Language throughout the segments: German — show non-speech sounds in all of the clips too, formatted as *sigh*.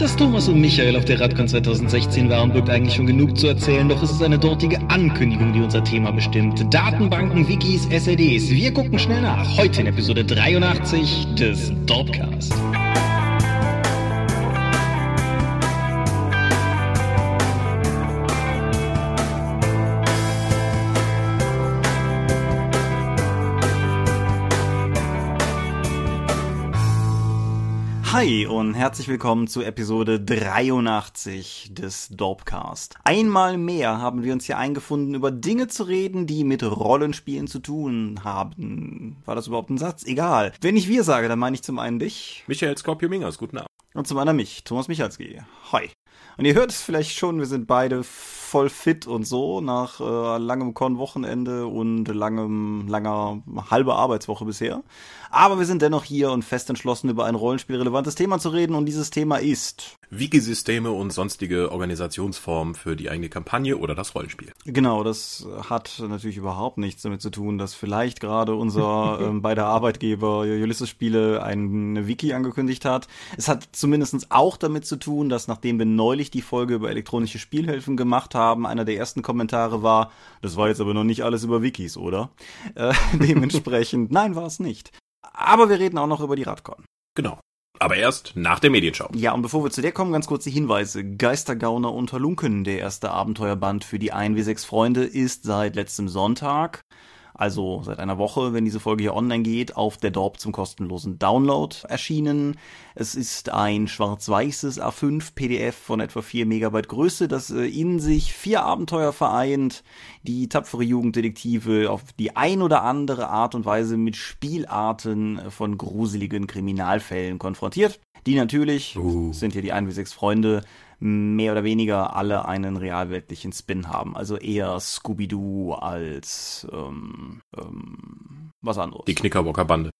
Dass Thomas und Michael auf der Radcon 2016 waren, birgt eigentlich schon genug zu erzählen, doch es ist eine dortige Ankündigung, die unser Thema bestimmt. Datenbanken, Wikis, SLDs. Wir gucken schnell nach. Heute in Episode 83 des Dorpcast. Hi und herzlich willkommen zu Episode 83 des Dorpcast. Einmal mehr haben wir uns hier eingefunden, über Dinge zu reden, die mit Rollenspielen zu tun haben. War das überhaupt ein Satz? Egal. Wenn ich wir sage, dann meine ich zum einen dich. Michael Skorpio-Mingers, guten Abend. Und zum anderen mich, Thomas Michalski. Hi. Und ihr hört es vielleicht schon, wir sind beide voll fit und so nach äh, langem Con-Wochenende und langem, langer halber Arbeitswoche bisher. Aber wir sind dennoch hier und fest entschlossen, über ein rollenspielrelevantes Thema zu reden und dieses Thema ist Wiki-Systeme und sonstige Organisationsformen für die eigene Kampagne oder das Rollenspiel. Genau, das hat natürlich überhaupt nichts damit zu tun, dass vielleicht gerade unser *laughs* ähm, beider Arbeitgeber Ulysses Spiele ein Wiki angekündigt hat. Es hat zumindest auch damit zu tun, dass nachdem wir neulich die Folge über elektronische Spielhilfen gemacht haben, einer der ersten Kommentare war, das war jetzt aber noch nicht alles über Wikis, oder? Äh, *laughs* dementsprechend, nein, war es nicht. Aber wir reden auch noch über die Radcon. Genau. Aber erst nach der Medienschau. Ja, und bevor wir zu der kommen, ganz kurz die Hinweise. Geistergauner unter Lunken, der erste Abenteuerband für die 1 wie 6 Freunde, ist seit letztem Sonntag also seit einer Woche, wenn diese Folge hier online geht, auf der Dorp zum kostenlosen Download erschienen. Es ist ein schwarz-weißes A5 PDF von etwa 4 Megabyte Größe, das äh, in sich vier Abenteuer vereint, die tapfere Jugenddetektive auf die ein oder andere Art und Weise mit Spielarten von gruseligen Kriminalfällen konfrontiert. Die natürlich, uh. sind hier die 1 wie 6 Freunde, mehr oder weniger alle einen realweltlichen Spin haben. Also eher Scooby-Doo als ähm, ähm, was anderes. Die Knickerbocker-Bande.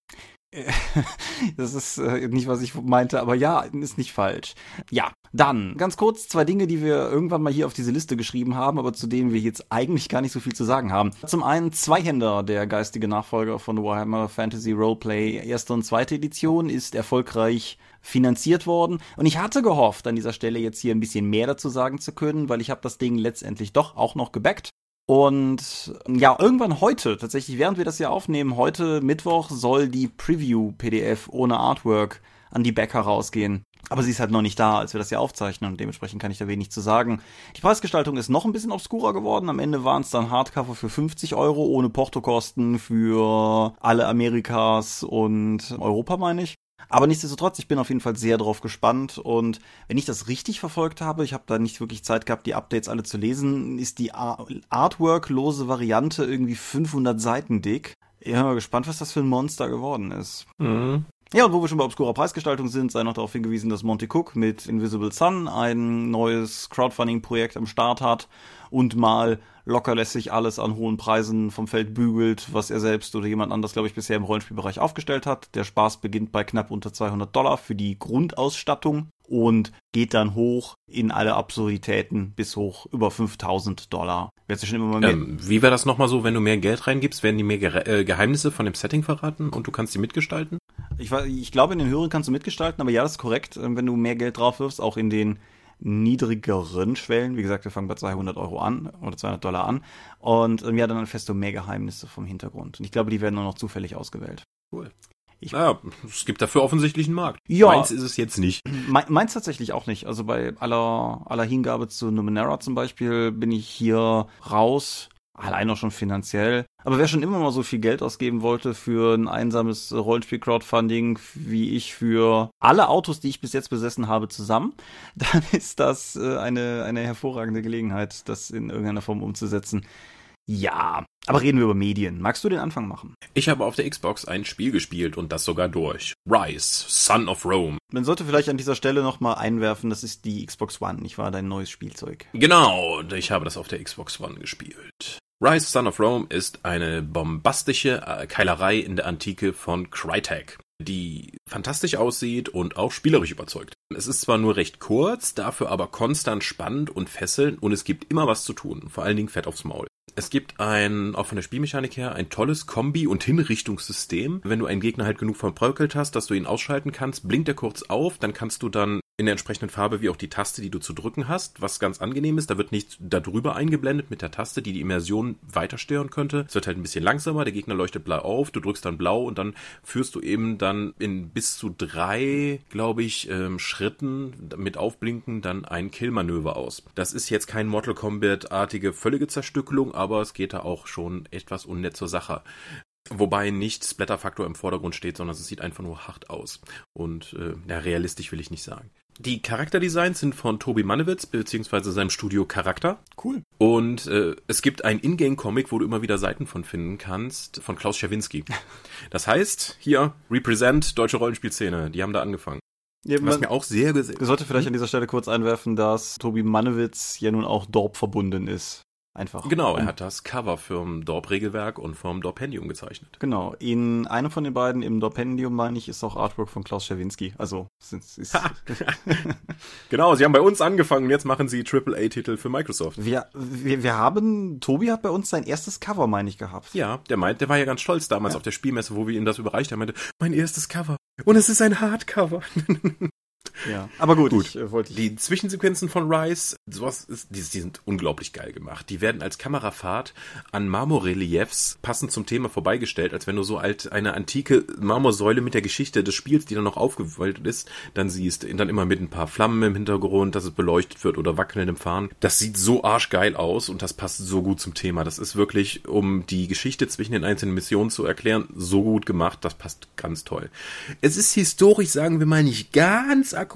*laughs* Das ist äh, nicht, was ich meinte, aber ja, ist nicht falsch. Ja, dann ganz kurz zwei Dinge, die wir irgendwann mal hier auf diese Liste geschrieben haben, aber zu denen wir jetzt eigentlich gar nicht so viel zu sagen haben. Zum einen Zweihänder, der geistige Nachfolger von Warhammer Fantasy Roleplay erste und zweite Edition, ist erfolgreich finanziert worden. Und ich hatte gehofft, an dieser Stelle jetzt hier ein bisschen mehr dazu sagen zu können, weil ich habe das Ding letztendlich doch auch noch gebackt. Und ja, irgendwann heute, tatsächlich während wir das hier aufnehmen, heute Mittwoch soll die Preview-PDF ohne Artwork an die Bäcker rausgehen. Aber sie ist halt noch nicht da, als wir das hier aufzeichnen und dementsprechend kann ich da wenig zu sagen. Die Preisgestaltung ist noch ein bisschen obskurer geworden. Am Ende waren es dann Hardcover für 50 Euro ohne Portokosten für alle Amerikas und Europa, meine ich. Aber nichtsdestotrotz, ich bin auf jeden Fall sehr drauf gespannt und wenn ich das richtig verfolgt habe, ich habe da nicht wirklich Zeit gehabt, die Updates alle zu lesen, ist die Artwork-lose Variante irgendwie 500 Seiten dick. Ich bin mal gespannt, was das für ein Monster geworden ist. Mhm. Ja, und wo wir schon bei obskurer Preisgestaltung sind, sei noch darauf hingewiesen, dass Monty Cook mit Invisible Sun ein neues Crowdfunding-Projekt am Start hat und mal lockerlässig alles an hohen Preisen vom Feld bügelt, was er selbst oder jemand anders, glaube ich, bisher im Rollenspielbereich aufgestellt hat. Der Spaß beginnt bei knapp unter 200 Dollar für die Grundausstattung und geht dann hoch in alle Absurditäten bis hoch über 5000 Dollar. Wird schon immer mehr. Ähm, wie wäre das nochmal so, wenn du mehr Geld reingibst, werden die mehr Ge äh, Geheimnisse von dem Setting verraten und du kannst die mitgestalten? Ich, ich glaube, in den höheren kannst du mitgestalten, aber ja, das ist korrekt. Ähm, wenn du mehr Geld drauf wirfst, auch in den niedrigeren Schwellen. Wie gesagt, wir fangen bei 200 Euro an oder 200 Dollar an. Und ähm, ja, dann fest du mehr Geheimnisse vom Hintergrund. Und ich glaube, die werden nur noch zufällig ausgewählt. Cool. Ich, naja, es gibt dafür offensichtlich einen Markt. Ja. Meins ist es jetzt nicht. *clears throat* Me meins tatsächlich auch nicht. Also bei aller, aller Hingabe zu Numenera zum Beispiel bin ich hier raus. Allein auch schon finanziell. Aber wer schon immer mal so viel Geld ausgeben wollte für ein einsames Rollenspiel-Crowdfunding wie ich für alle Autos, die ich bis jetzt besessen habe, zusammen, *laughs* dann ist das äh, eine, eine hervorragende Gelegenheit, das in irgendeiner Form umzusetzen. Ja, aber reden wir über Medien. Magst du den Anfang machen? Ich habe auf der Xbox ein Spiel gespielt und das sogar durch. Rise, Son of Rome. Man sollte vielleicht an dieser Stelle nochmal einwerfen, das ist die Xbox One, nicht wahr? Dein neues Spielzeug. Genau, ich habe das auf der Xbox One gespielt. Rise Son of Rome ist eine bombastische äh, Keilerei in der Antike von Crytek, die fantastisch aussieht und auch spielerisch überzeugt. Es ist zwar nur recht kurz, dafür aber konstant spannend und fesselnd und es gibt immer was zu tun, vor allen Dingen Fett aufs Maul. Es gibt ein, auch von der Spielmechanik her, ein tolles Kombi- und Hinrichtungssystem. Wenn du einen Gegner halt genug verbröckelt hast, dass du ihn ausschalten kannst, blinkt er kurz auf, dann kannst du dann in der entsprechenden Farbe wie auch die Taste, die du zu drücken hast, was ganz angenehm ist. Da wird nicht darüber eingeblendet mit der Taste, die die Immersion weiter stören könnte. Es wird halt ein bisschen langsamer, der Gegner leuchtet blau auf, du drückst dann blau und dann führst du eben dann in bis zu drei, glaube ich, ähm, Schritten mit Aufblinken dann ein Killmanöver aus. Das ist jetzt kein Mortal Kombat-artige völlige Zerstückelung, aber es geht da auch schon etwas unnett zur Sache. Wobei nicht Splatter-Faktor im Vordergrund steht, sondern es sieht einfach nur hart aus. Und äh, ja, realistisch will ich nicht sagen. Die Charakterdesigns sind von Tobi Mannewitz beziehungsweise seinem Studio Charakter. Cool. Und äh, es gibt ein Ingame-Comic, wo du immer wieder Seiten von finden kannst, von Klaus Schawinski. *laughs* Das heißt, hier, Represent, deutsche Rollenspielszene, die haben da angefangen. Ja, Was man mir auch sehr gesehen. sollte vielleicht an dieser Stelle kurz einwerfen, dass Tobi Mannewitz ja nun auch Dorp verbunden ist. Einfach. Genau, er hat das Cover vom Dorp-Regelwerk und vom Dorpendium gezeichnet. Genau. In einem von den beiden, im Dorpendium, meine ich, ist auch Artwork von Klaus Schawinski. Also, es ist, ist *laughs* Genau, sie haben bei uns angefangen, jetzt machen sie AAA-Titel für Microsoft. wir, wir, wir haben, Tobi hat bei uns sein erstes Cover, meine ich, gehabt. Ja, der meint, der war ja ganz stolz damals Ja. auf der Spielmesse, wo wir ihm das überreicht haben. Meinte, mein erstes Cover. Und es ist ein Hardcover. *laughs* Ja. Aber gut, Gut. ich äh, Die Zwischensequenzen von Rise, sowas ist, die, die sind unglaublich geil gemacht. Die werden als Kamerafahrt an Marmorreliefs passend zum Thema vorbeigestellt, als wenn du so alt eine antike Marmorsäule mit der Geschichte des Spiels, die dann noch aufgewölbt ist, dann siehst. Dann immer mit ein paar Flammen im Hintergrund, dass es beleuchtet wird oder wackelndem Fahren. Das sieht so arschgeil aus und das passt so gut zum Thema. Das ist wirklich, um die Geschichte zwischen den einzelnen Missionen zu erklären, so gut gemacht. Das passt ganz toll. Es ist historisch, sagen wir mal, nicht ganz akkurat.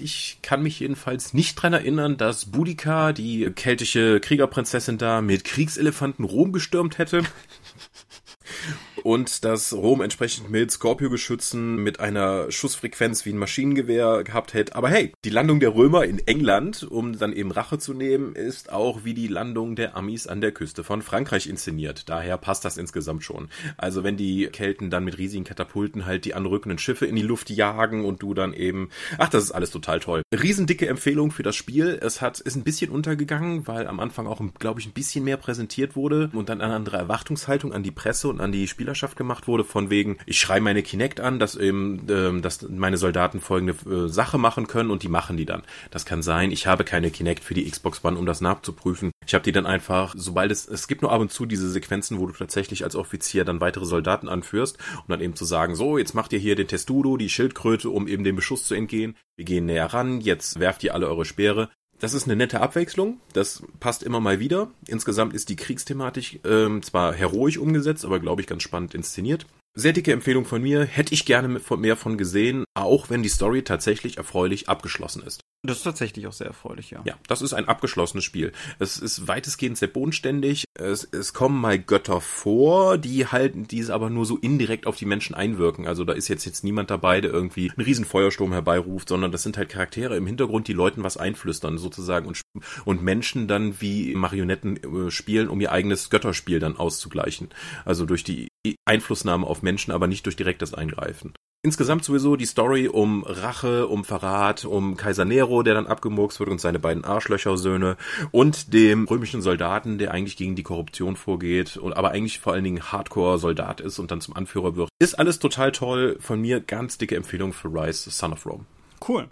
Ich kann mich jedenfalls nicht dran erinnern, dass Boudica, die keltische Kriegerprinzessin da, mit Kriegselefanten Rom gestürmt hätte. *laughs* Und dass Rom entsprechend mit Scorpio-Geschützen mit einer Schussfrequenz wie ein Maschinengewehr gehabt hätte. Aber hey, die Landung der Römer in England, um dann eben Rache zu nehmen, ist auch wie die Landung der Amis an der Küste von Frankreich inszeniert. Daher passt das insgesamt schon. Also wenn die Kelten dann mit riesigen Katapulten halt die anrückenden Schiffe in die Luft jagen und du dann eben, ach, das ist alles total toll. Riesendicke Empfehlung für das Spiel. Es hat, ist ein bisschen untergegangen, weil am Anfang auch, glaube ich, ein bisschen mehr präsentiert wurde und dann eine andere Erwartungshaltung an die Presse und an die Spielerschaft gemacht wurde, von wegen, ich schreibe meine Kinect an, dass eben, ähm, dass meine Soldaten folgende äh, Sache machen können und die machen die dann. Das kann sein, ich habe keine Kinect für die Xbox One, um das nachzuprüfen. Ich habe die dann einfach, sobald es, es gibt nur ab und zu diese Sequenzen, wo du tatsächlich als Offizier dann weitere Soldaten anführst, um dann eben zu sagen, so, jetzt macht ihr hier den Testudo, die Schildkröte, um eben dem Beschuss zu entgehen. Wir gehen näher ran, jetzt werft ihr alle eure Speere. Das ist eine nette Abwechslung. Das passt immer mal wieder. Insgesamt ist die Kriegsthematik ähm, zwar heroisch umgesetzt, aber glaube ich ganz spannend inszeniert. Sehr dicke Empfehlung von mir. Hätte ich gerne mehr von gesehen, auch wenn die Story tatsächlich erfreulich abgeschlossen ist. Das ist tatsächlich auch sehr erfreulich, ja. Ja, das ist ein abgeschlossenes Spiel. Es ist weitestgehend sehr bodenständig. Es, es kommen mal Götter vor, die halten diese aber nur so indirekt auf die Menschen einwirken. Also da ist jetzt jetzt niemand dabei, der irgendwie einen riesen Feuersturm herbeiruft, sondern das sind halt Charaktere im Hintergrund, die Leuten was einflüstern sozusagen und, und Menschen dann wie Marionetten äh, spielen, um ihr eigenes Götterspiel dann auszugleichen. Also durch die Einflussnahme auf Menschen, aber nicht durch direktes Eingreifen. Insgesamt sowieso die Story um Rache, um Verrat, um Kaiser Nero, der dann abgemurkst wird und seine beiden Arschlöchersöhne und dem römischen Soldaten, der eigentlich gegen die Korruption vorgeht und aber eigentlich vor allen Dingen Hardcore-Soldat ist und dann zum Anführer wird. Ist alles total toll. Von mir ganz dicke Empfehlung für Rise, Son of Rome. Cool.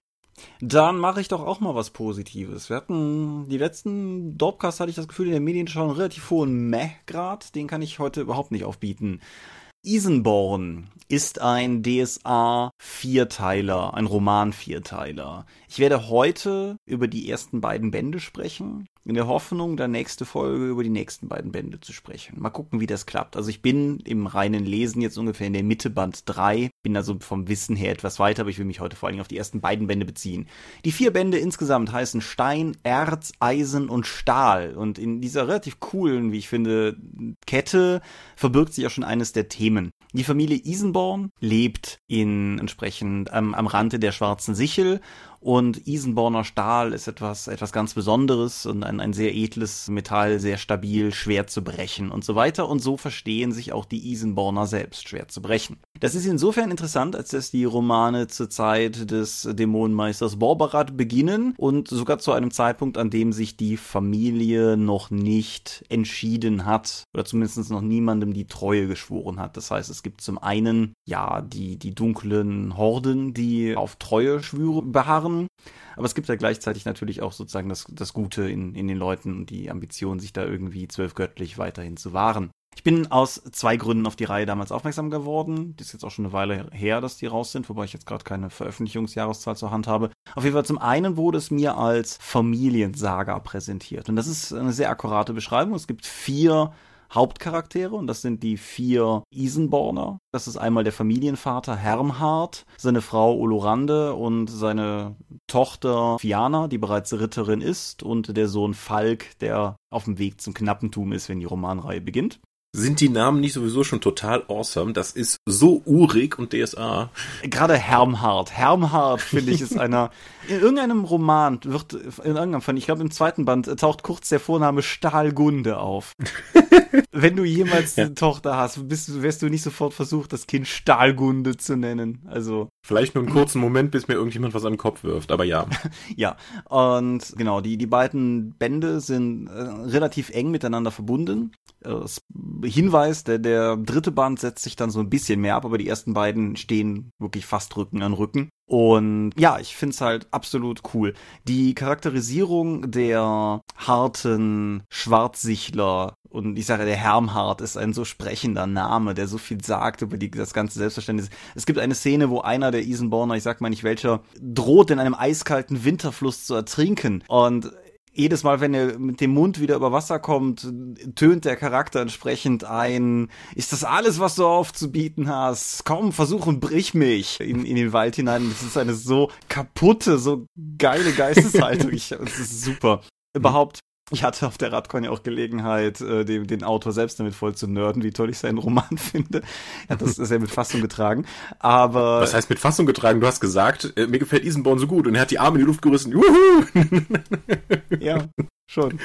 Dann mache ich doch auch mal was Positives. Wir hatten die letzten Dorpcasts hatte ich das Gefühl, in der Medienschau einen relativ hohen Meh-Grad. Den kann ich heute überhaupt nicht aufbieten. Isenborn ist ein DSA Vierteiler, ein Roman Vierteiler. Ich werde heute über die ersten beiden Bände sprechen, in der Hoffnung, dann nächste Folge über die nächsten beiden Bände zu sprechen. Mal gucken, wie das klappt. Also ich bin im reinen Lesen jetzt ungefähr in der Mitte Band 3, bin also vom Wissen her etwas weiter, aber ich will mich heute vor allen Dingen auf die ersten beiden Bände beziehen. Die vier Bände insgesamt heißen Stein, Erz, Eisen und Stahl. Und in dieser relativ coolen, wie ich finde, Kette verbirgt sich auch schon eines der Themen. Die Familie Isenborn lebt in entsprechend am, am Rande der schwarzen Sichel und Isenborner Stahl ist etwas, etwas ganz Besonderes und ein, ein sehr edles Metall, sehr stabil, schwer zu brechen und so weiter. Und so verstehen sich auch die Isenborner selbst schwer zu brechen. Das ist insofern interessant, als dass die Romane zur Zeit des Dämonenmeisters Borbarat beginnen und sogar zu einem Zeitpunkt, an dem sich die Familie noch nicht entschieden hat oder zumindest noch niemandem die Treue geschworen hat. Das heißt, es gibt zum einen ja die, die dunklen Horden, die auf Treue Schwüre beharren wahren. Aber es gibt ja gleichzeitig natürlich auch sozusagen das, das Gute in, in den Leuten und die Ambition, sich da irgendwie zwölfgöttlich weiterhin zu wahren. Ich bin aus zwei Gründen auf die Reihe damals aufmerksam geworden. Das ist jetzt auch schon eine Weile her, dass die raus sind, wobei ich jetzt gerade keine Veröffentlichungsjahreszahl zur Hand habe. Auf jeden Fall zum einen wurde es mir als Familiensaga präsentiert. Und das ist eine sehr akkurate Beschreibung. Es gibt vier Hauptcharaktere und das sind die vier Isenborner. Das ist einmal der Familienvater Hermhard, seine Frau Olorande und seine Tochter Fiana, die bereits Ritterin ist und der Sohn Falk, der auf dem Weg zum Knappentum ist, wenn die Romanreihe beginnt. Sind die Namen nicht sowieso schon total awesome? Das ist so urig und DSA. Gerade Hermhard. Hermhard, finde ich, ist *laughs* einer. In irgendeinem Roman wird, in irgendeinem Fall, ich glaube im zweiten Band, taucht kurz der Vorname Stahlgunde auf. *laughs* Wenn du jemals ja. eine Tochter hast, bist, wärst du nicht sofort versucht, das Kind Stahlgunde zu nennen. Also. Vielleicht nur einen kurzen Moment, bis mir irgendjemand was an den Kopf wirft, aber ja. *laughs* ja. Und genau, die, die beiden Bände sind äh, relativ eng miteinander verbunden. Äh, Hinweis, der, der dritte Band setzt sich dann so ein bisschen mehr ab, aber die ersten beiden stehen wirklich fast Rücken an Rücken. Und ja, ich find's halt absolut cool. Die Charakterisierung der harten Schwarzsichler und ich sage, der Hermhard ist ein so sprechender Name, der so viel sagt über die, das ganze Selbstverständnis. Es gibt eine Szene, wo einer der Isenborner, ich sag mal nicht welcher, droht in einem eiskalten Winterfluss zu ertrinken. Und jedes Mal, wenn er mit dem Mund wieder über Wasser kommt, tönt der Charakter entsprechend ein, ist das alles, was du aufzubieten hast? Komm, versuch und brich mich in, in den Wald hinein. Das ist eine so kaputte, so geile *laughs* Geisteshaltung. Ich, das ist super. Überhaupt ich hatte auf der Radcon ja auch Gelegenheit, äh, den, den Autor selbst damit voll zu nörden, wie toll ich seinen Roman *laughs* finde. Er hat das *laughs* sehr mit Fassung getragen. Aber. Was heißt mit Fassung getragen? Du hast gesagt, äh, mir gefällt Isenborn so gut und er hat die Arme in die Luft gerissen. Juhu! ja, *laughs* Schon.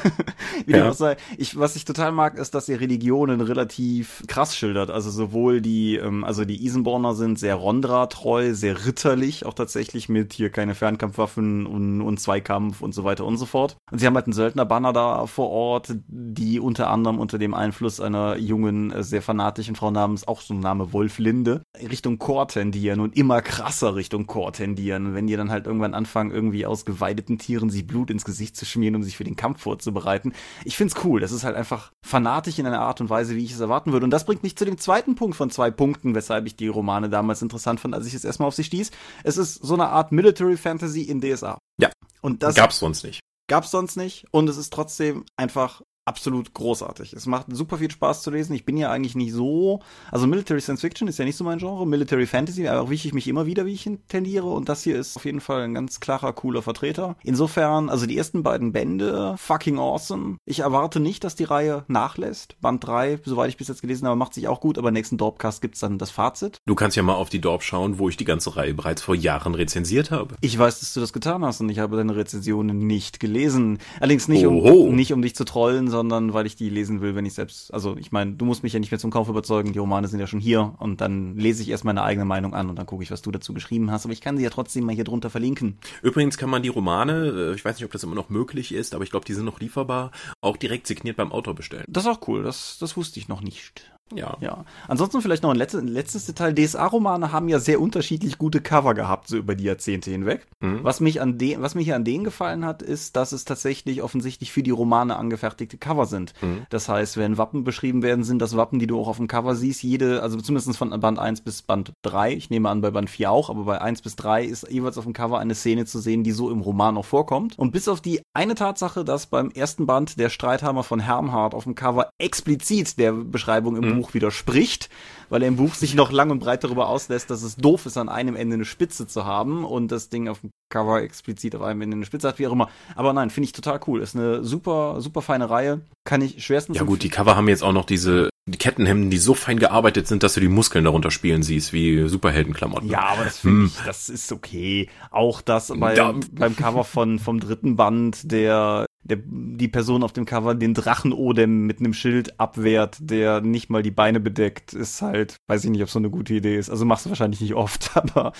*laughs* Wie ja. auch sei. Ich, was ich total mag, ist, dass ihr Religionen relativ krass schildert. Also sowohl die, ähm, also die Isenborner sind sehr Rondra-treu, sehr ritterlich, auch tatsächlich mit hier keine Fernkampfwaffen und, und Zweikampf und so weiter und so fort. Und sie haben halt einen Söldnerbanner da vor Ort, die unter anderem unter dem Einfluss einer jungen, äh, sehr fanatischen Frau namens, auch so ein Name Wolf Linde, Richtung Chor tendieren und immer krasser Richtung Chor tendieren. Wenn die dann halt irgendwann anfangen, irgendwie aus geweideten Tieren sich Blut ins Gesicht zu schmieren um sich für den Kampf vorzubereiten. Ich find's cool. Das ist halt einfach fanatisch in einer Art und Weise, wie ich es erwarten würde. Und das bringt mich zu dem zweiten Punkt von zwei Punkten, weshalb ich die Romane damals interessant fand, als ich es erstmal auf sie stieß. Es ist so eine Art Military Fantasy in DSA. Ja. Und das gab's sonst nicht. Gab's sonst nicht. Und es ist trotzdem einfach absolut großartig. Es macht super viel Spaß zu lesen. Ich bin ja eigentlich nicht so, also Military Science Fiction ist ja nicht so mein Genre, Military Fantasy, aber auch ich mich immer wieder, wie ich tendiere und das hier ist auf jeden Fall ein ganz klarer, cooler Vertreter. Insofern, also die ersten beiden Bände, fucking awesome. Ich erwarte nicht, dass die Reihe nachlässt. Band 3, soweit ich bis jetzt gelesen habe, macht sich auch gut, aber nächsten Dorpcast gibt's dann das Fazit. Du kannst ja mal auf die Dorp schauen, wo ich die ganze Reihe bereits vor Jahren rezensiert habe. Ich weiß, dass du das getan hast und ich habe deine Rezensionen nicht gelesen. Allerdings nicht, um, nicht um dich zu trollen, sondern sondern weil ich die lesen will, wenn ich selbst, also ich meine, du musst mich ja nicht mehr zum Kauf überzeugen, die Romane sind ja schon hier und dann lese ich erst meine eigene Meinung an und dann gucke ich, was du dazu geschrieben hast, aber ich kann sie ja trotzdem mal hier drunter verlinken. Übrigens kann man die Romane, äh, ich weiß nicht, ob das immer noch möglich ist, aber ich glaube, die sind noch lieferbar, auch direkt signiert beim Autor bestellen. Das ist auch cool, das, das wusste ich noch nicht. Ja. ja. Ansonsten vielleicht noch ein letztes, ein letztes Detail. DSA-Romane haben ja sehr unterschiedlich gute Cover gehabt, so über die Jahrzehnte hinweg. Mhm. Was mich an den, was mir hier an denen gefallen hat, ist, dass es tatsächlich offensichtlich für die Romane angefertigte Cover sind. Mhm. Das heißt, wenn Wappen beschrieben werden, sind das Wappen, die du auch auf dem Cover siehst. Jede, also zumindest von Band 1 bis Band 3. Ich nehme an, bei Band 4 auch, aber bei 1 bis 3 ist jeweils auf dem Cover eine Szene zu sehen, die so im Roman noch vorkommt. Und bis auf die eine Tatsache, dass beim ersten Band der Streithammer von Hermhard auf dem Cover explizit der Beschreibung im mhm. Buch widerspricht, weil er im Buch sich noch lang und breit darüber auslässt, dass es doof ist, an einem Ende eine Spitze zu haben und das Ding auf dem Cover explizit auf einem Ende eine Spitze hat, wie auch immer. Aber nein, finde ich total cool. Ist eine super, super feine Reihe. Kann ich schwerstens. Ja gut, die Cover haben jetzt auch noch diese die Kettenhemden, die so fein gearbeitet sind, dass du die Muskeln darunter spielen siehst, wie Superheldenklamotten. Ja, aber das finde hm. ich, das ist okay. Auch das bei, ja. beim Cover von, vom dritten Band, der der, die Person auf dem Cover den Drachenodem mit einem Schild abwehrt, der nicht mal die Beine bedeckt, ist halt, weiß ich nicht, ob so eine gute Idee ist. Also machst du wahrscheinlich nicht oft, *laughs* aber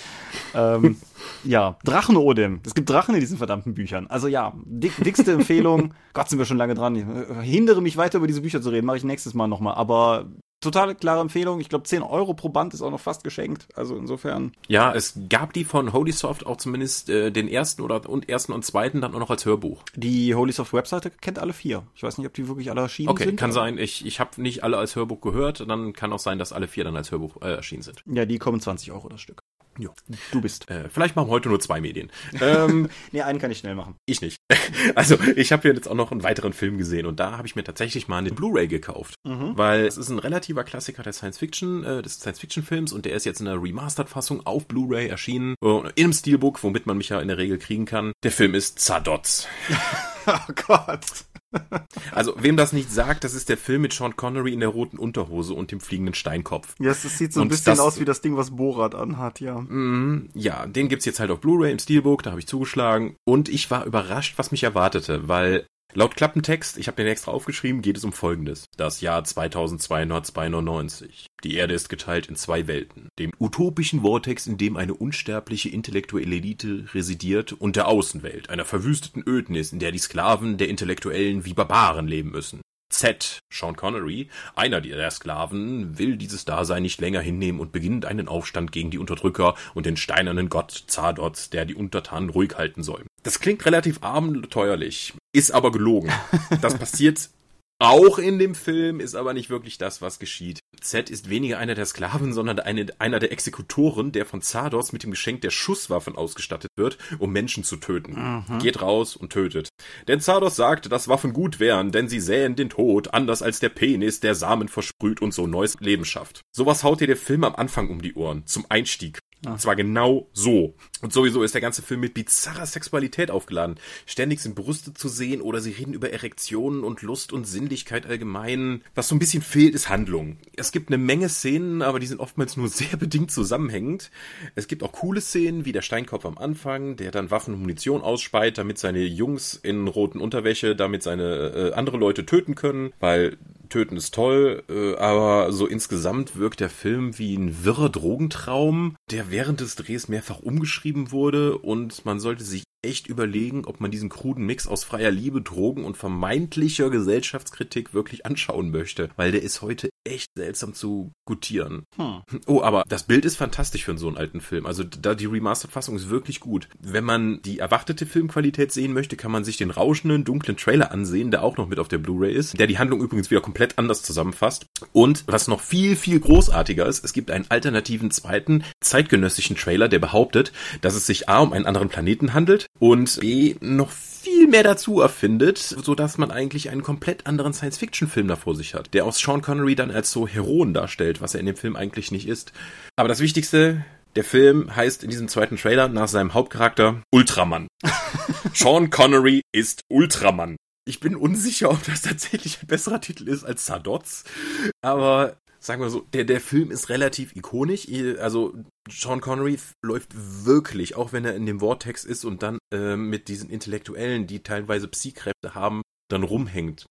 ähm, ja, Drachenodem. Es gibt Drachen in diesen verdammten Büchern. Also ja, dick, dickste Empfehlung. *laughs* Gott, sind wir schon lange dran. Ich hindere mich weiter über diese Bücher zu reden, mache ich nächstes Mal nochmal. Aber totale klare Empfehlung. Ich glaube, 10 Euro pro Band ist auch noch fast geschenkt. Also insofern. Ja, es gab die von Holysoft auch zumindest äh, den ersten oder und ersten und zweiten dann auch noch als Hörbuch. Die Holysoft Webseite kennt alle vier. Ich weiß nicht, ob die wirklich alle erschienen okay, sind. Okay, kann sein. Ich, ich habe nicht alle als Hörbuch gehört. Dann kann auch sein, dass alle vier dann als Hörbuch äh, erschienen sind. Ja, die kommen 20 Euro das Stück. Ja. Du bist. Äh, vielleicht machen wir heute nur zwei Medien. *laughs* ähm, nee, einen kann ich schnell machen. Ich nicht. *laughs* Also, ich habe jetzt auch noch einen weiteren Film gesehen und da habe ich mir tatsächlich mal eine Blu-ray gekauft, mhm. weil es ist ein relativer Klassiker der Science Fiction, äh, des Science Fiction Films und der ist jetzt in einer Remastered Fassung auf Blu-ray erschienen, äh, in einem Steelbook, womit man mich ja in der Regel kriegen kann. Der Film ist Zardoz. *laughs* oh Gott. *laughs* Also, wem das nicht sagt, das ist der Film mit Sean Connery in der roten Unterhose und dem fliegenden Steinkopf. Ja, es sieht so ein und bisschen das, aus wie das Ding, was Borat anhat, ja. Mm, ja, den gibt's jetzt halt auf Blu-ray im Steelbook, da habe ich zugeschlagen und ich war überrascht, was mich erwartete, weil Laut Klappentext, ich habe den extra aufgeschrieben, geht es um Folgendes. Das Jahr 2292. Die Erde ist geteilt in zwei Welten. Dem utopischen Vortex, in dem eine unsterbliche intellektuelle Elite residiert, und der Außenwelt, einer verwüsteten Ödnis, in der die Sklaven der Intellektuellen wie Barbaren leben müssen. Z, Sean Connery, einer der Sklaven, will dieses Dasein nicht länger hinnehmen und beginnt einen Aufstand gegen die Unterdrücker und den steinernen Gott Zardoz, der die Untertanen ruhig halten soll. Das klingt relativ abenteuerlich, ist aber gelogen. Das passiert auch in dem Film ist aber nicht wirklich das, was geschieht. Z ist weniger einer der Sklaven, sondern eine, einer der Exekutoren, der von Zardos mit dem Geschenk der Schusswaffen ausgestattet wird, um Menschen zu töten. Mhm. Geht raus und tötet. Denn Zardos sagt, dass Waffen gut wären, denn sie säen den Tod, anders als der Penis, der Samen versprüht und so neues Leben schafft. Sowas haut dir der Film am Anfang um die Ohren, zum Einstieg. Ah. Und zwar genau so. Und sowieso ist der ganze Film mit bizarrer Sexualität aufgeladen. Ständig sind Brüste zu sehen oder sie reden über Erektionen und Lust und Sinnlichkeit allgemein. Was so ein bisschen fehlt, ist Handlung. Es gibt eine Menge Szenen, aber die sind oftmals nur *laughs* sehr bedingt zusammenhängend. Es gibt auch coole Szenen, wie der Steinkopf am Anfang, der dann Waffen und Munition ausspeit, damit seine Jungs in roten Unterwäsche damit seine äh, andere Leute töten können, weil Töten ist toll, äh, aber so insgesamt wirkt der Film wie ein wirrer Drogentraum, der während des Drehs mehrfach umgeschrieben wurde und man sollte sich echt überlegen, ob man diesen kruden Mix aus freier Liebe, Drogen und vermeintlicher Gesellschaftskritik wirklich anschauen möchte, weil der ist heute echt seltsam zu gutieren. Hm. Oh, aber das Bild ist fantastisch für so einen alten Film. Also da die Remastered-Fassung ist wirklich gut. Wenn man die erwartete Filmqualität sehen möchte, kann man sich den rauschenden, dunklen Trailer ansehen, der auch noch mit auf der Blu-ray ist, der die Handlung übrigens wieder komplett anders zusammenfasst. Und was noch viel, viel großartiger ist, es gibt einen alternativen zweiten, zeitgenössischen Trailer, der behauptet, dass es sich A um einen anderen Planeten handelt, und B noch viel mehr dazu erfindet, so dass man eigentlich einen komplett anderen Science-Fiction-Film da vor sich hat, der aus Sean Connery dann als so Heroen darstellt, was er in dem Film eigentlich nicht ist. Aber das Wichtigste, der Film heißt in diesem zweiten Trailer nach seinem Hauptcharakter Ultraman. *laughs* Sean Connery ist Ultraman. Ich bin unsicher, ob das tatsächlich ein besserer Titel ist als Sadots, aber sagen wir so, der, der Film ist relativ ikonisch. Also Sean Connery läuft wirklich, auch wenn er in dem Vortex ist und dann äh, mit diesen Intellektuellen, die teilweise Psy-Kräfte haben, dann rumhängt.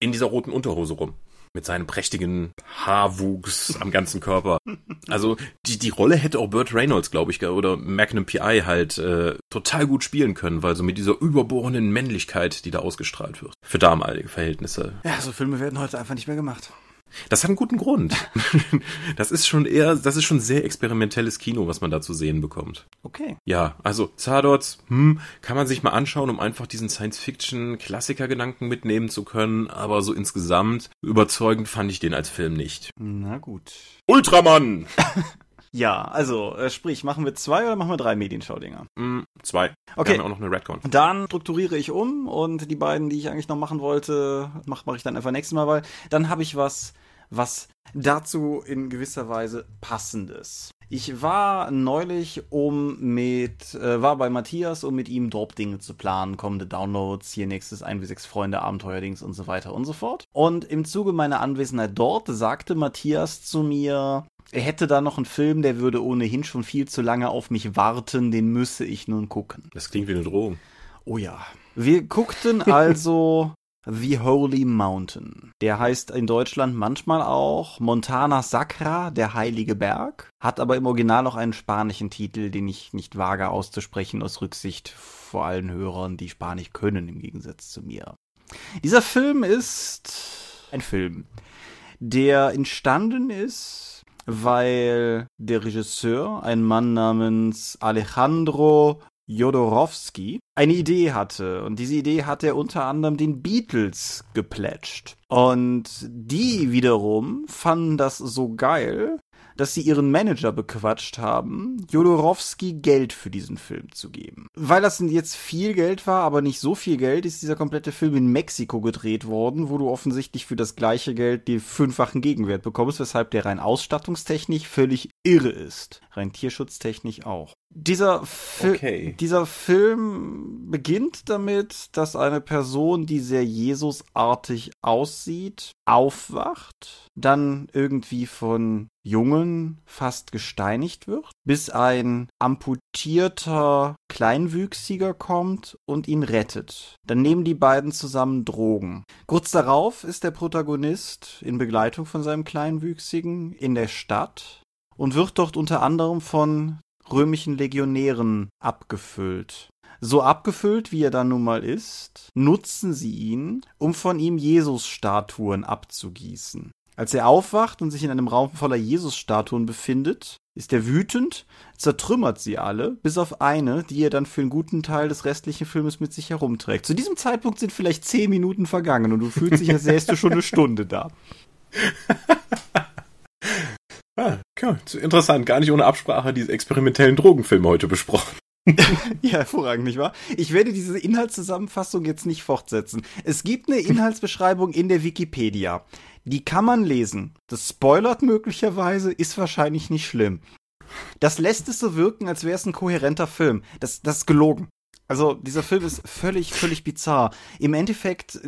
In dieser roten Unterhose rum. Mit seinem prächtigen Haarwuchs am ganzen Körper. *laughs* Also die, die Rolle hätte auch Burt Reynolds, glaube ich, oder Magnum P.I. halt äh, total gut spielen können, weil so mit dieser überbohrenden Männlichkeit, die da ausgestrahlt wird. Für damalige Verhältnisse. Ja, so Filme werden heute einfach nicht mehr gemacht. Das hat einen guten Grund. *laughs* Das ist schon eher, das ist schon sehr experimentelles Kino, was man da zu sehen bekommt. Okay. Ja, also Zardots, hm, kann man sich mal anschauen, um einfach diesen Science-Fiction-Klassiker-Gedanken mitnehmen zu können, aber so insgesamt überzeugend fand ich den als Film nicht. Na gut. Ultraman! *laughs* Ja, also, äh, sprich, machen wir zwei oder machen wir drei Medienschau-Dinger? Mm, zwei. Okay. Wir haben auch noch eine Redcon. Dann strukturiere ich um und die beiden, die ich eigentlich noch machen wollte, mache mach ich dann einfach nächstes Mal, weil dann habe ich was, was dazu in gewisser Weise passendes. Ich war neulich, um mit, äh, war bei Matthias, um mit ihm Drop-Dinge zu planen, kommende Downloads, hier nächstes 1 wie 6 Freunde, Abenteuerdings und so weiter und so fort. Und im Zuge meiner Anwesenheit dort sagte Matthias zu mir, er hätte da noch einen Film, der würde ohnehin schon viel zu lange auf mich warten, den müsse ich nun gucken. Das klingt wie eine Drohung. Oh ja. Wir guckten *laughs* also The Holy Mountain. Der heißt in Deutschland manchmal auch Montana Sacra, der heilige Berg, hat aber im Original auch einen spanischen Titel, den ich nicht wage auszusprechen aus Rücksicht vor allen Hörern, die Spanisch können im Gegensatz zu mir. Dieser Film ist ein Film der entstanden ist, weil der Regisseur, ein Mann namens Alejandro Jodorowsky eine Idee hatte. Und diese Idee hat er unter anderem den Beatles geplätscht. Und die wiederum fanden das so geil, dass sie ihren Manager bequatscht haben, Jodorowsky Geld für diesen Film zu geben. Weil das jetzt viel Geld war, aber nicht so viel Geld, ist dieser komplette Film in Mexiko gedreht worden, wo du offensichtlich für das gleiche Geld die fünffachen Gegenwert bekommst, weshalb der rein ausstattungstechnisch völlig irre ist. Rein tierschutztechnisch auch. Dieser, Fi okay. dieser Film beginnt damit, dass eine Person, die sehr Jesusartig aussieht, aufwacht, dann irgendwie von Jungen fast gesteinigt wird, bis ein amputierter Kleinwüchsiger kommt und ihn rettet. Dann nehmen die beiden zusammen Drogen. Kurz darauf ist der Protagonist in Begleitung von seinem Kleinwüchsigen in der Stadt und wird dort unter anderem von römischen Legionären abgefüllt. So abgefüllt, wie er dann nun mal ist, nutzen sie ihn, um von ihm Jesus-Statuen abzugießen. Als er aufwacht und sich in einem Raum voller Jesus-Statuen befindet, ist er wütend, zertrümmert sie alle, bis auf eine, die er dann für einen guten Teil des restlichen Filmes mit sich herumträgt. Zu diesem Zeitpunkt sind vielleicht zehn Minuten vergangen und du fühlst dich, als säst du schon eine Stunde da. *laughs* *laughs* Ah, okay. Interessant, gar nicht ohne Absprache diese experimentellen Drogenfilme heute besprochen. *laughs* ja, hervorragend, nicht wahr? Ich werde diese Inhaltszusammenfassung jetzt nicht fortsetzen. Es gibt eine Inhaltsbeschreibung in der Wikipedia. Die kann man lesen. Das spoilert möglicherweise, ist wahrscheinlich nicht schlimm. Das lässt es so wirken, als wäre es ein kohärenter Film. Das, das ist gelogen. Also dieser Film ist völlig, völlig bizarr. Im Endeffekt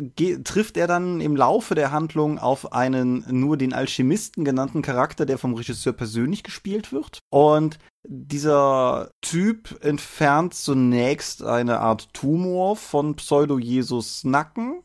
trifft er dann im Laufe der Handlung auf einen nur den Alchemisten genannten Charakter, der vom Regisseur persönlich gespielt wird. Und dieser Typ entfernt zunächst eine Art Tumor von Pseudo-Jesus Nacken.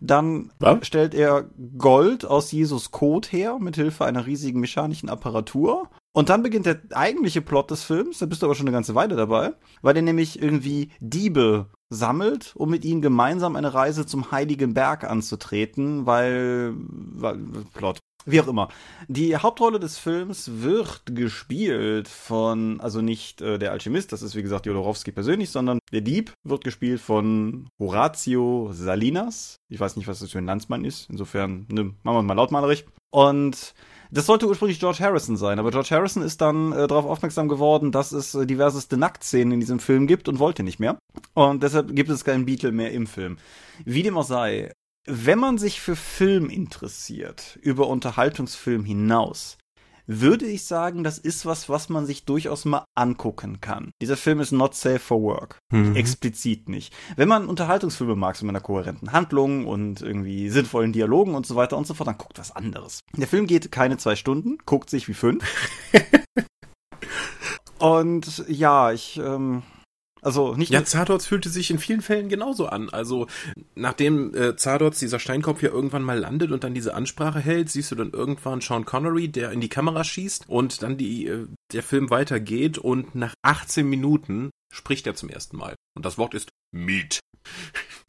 Dann Was? stellt er Gold aus Jesus Kot her, mit Hilfe einer riesigen mechanischen Apparatur. Und dann beginnt der eigentliche Plot des Films, da bist du aber schon eine ganze Weile dabei, weil er nämlich irgendwie Diebe sammelt, um mit ihnen gemeinsam eine Reise zum Heiligen Berg anzutreten, weil, weil Plot. Wie auch immer. Die Hauptrolle des Films wird gespielt von, also nicht äh, der Alchemist, das ist wie gesagt Jodorowsky persönlich, sondern der Dieb wird gespielt von Horatio Salinas. Ich weiß nicht, was das für ein Landsmann ist. Insofern, ne, machen wir mal lautmalerisch. Und das sollte ursprünglich George Harrison sein, aber George Harrison ist dann äh, darauf aufmerksam geworden, dass es äh, diverseste Nacktszenen in diesem Film gibt und wollte nicht mehr. Und deshalb gibt es keinen Beatle mehr im Film. Wie dem auch sei, wenn man sich für Film interessiert, über Unterhaltungsfilm hinaus, würde ich sagen, das ist was, was man sich durchaus mal angucken kann. Dieser Film ist not safe for work. Mhm. Explizit nicht. Wenn man Unterhaltungsfilme mag, so mit einer kohärenten Handlung und irgendwie sinnvollen Dialogen und so weiter und so fort, dann guckt was anderes. Der Film geht keine zwei Stunden, guckt sich wie fünf. *laughs* und ja, ich, ähm, also nicht Ja, Zardoz fühlte sich in vielen Fällen genauso an. Also nachdem äh, Zardoz, dieser Steinkopf ja irgendwann mal landet und dann diese Ansprache hält, siehst du dann irgendwann Sean Connery, der in die Kamera schießt und dann die, äh, der Film weitergeht und nach 18 Minuten spricht er zum ersten Mal. Und das Wort ist Meat.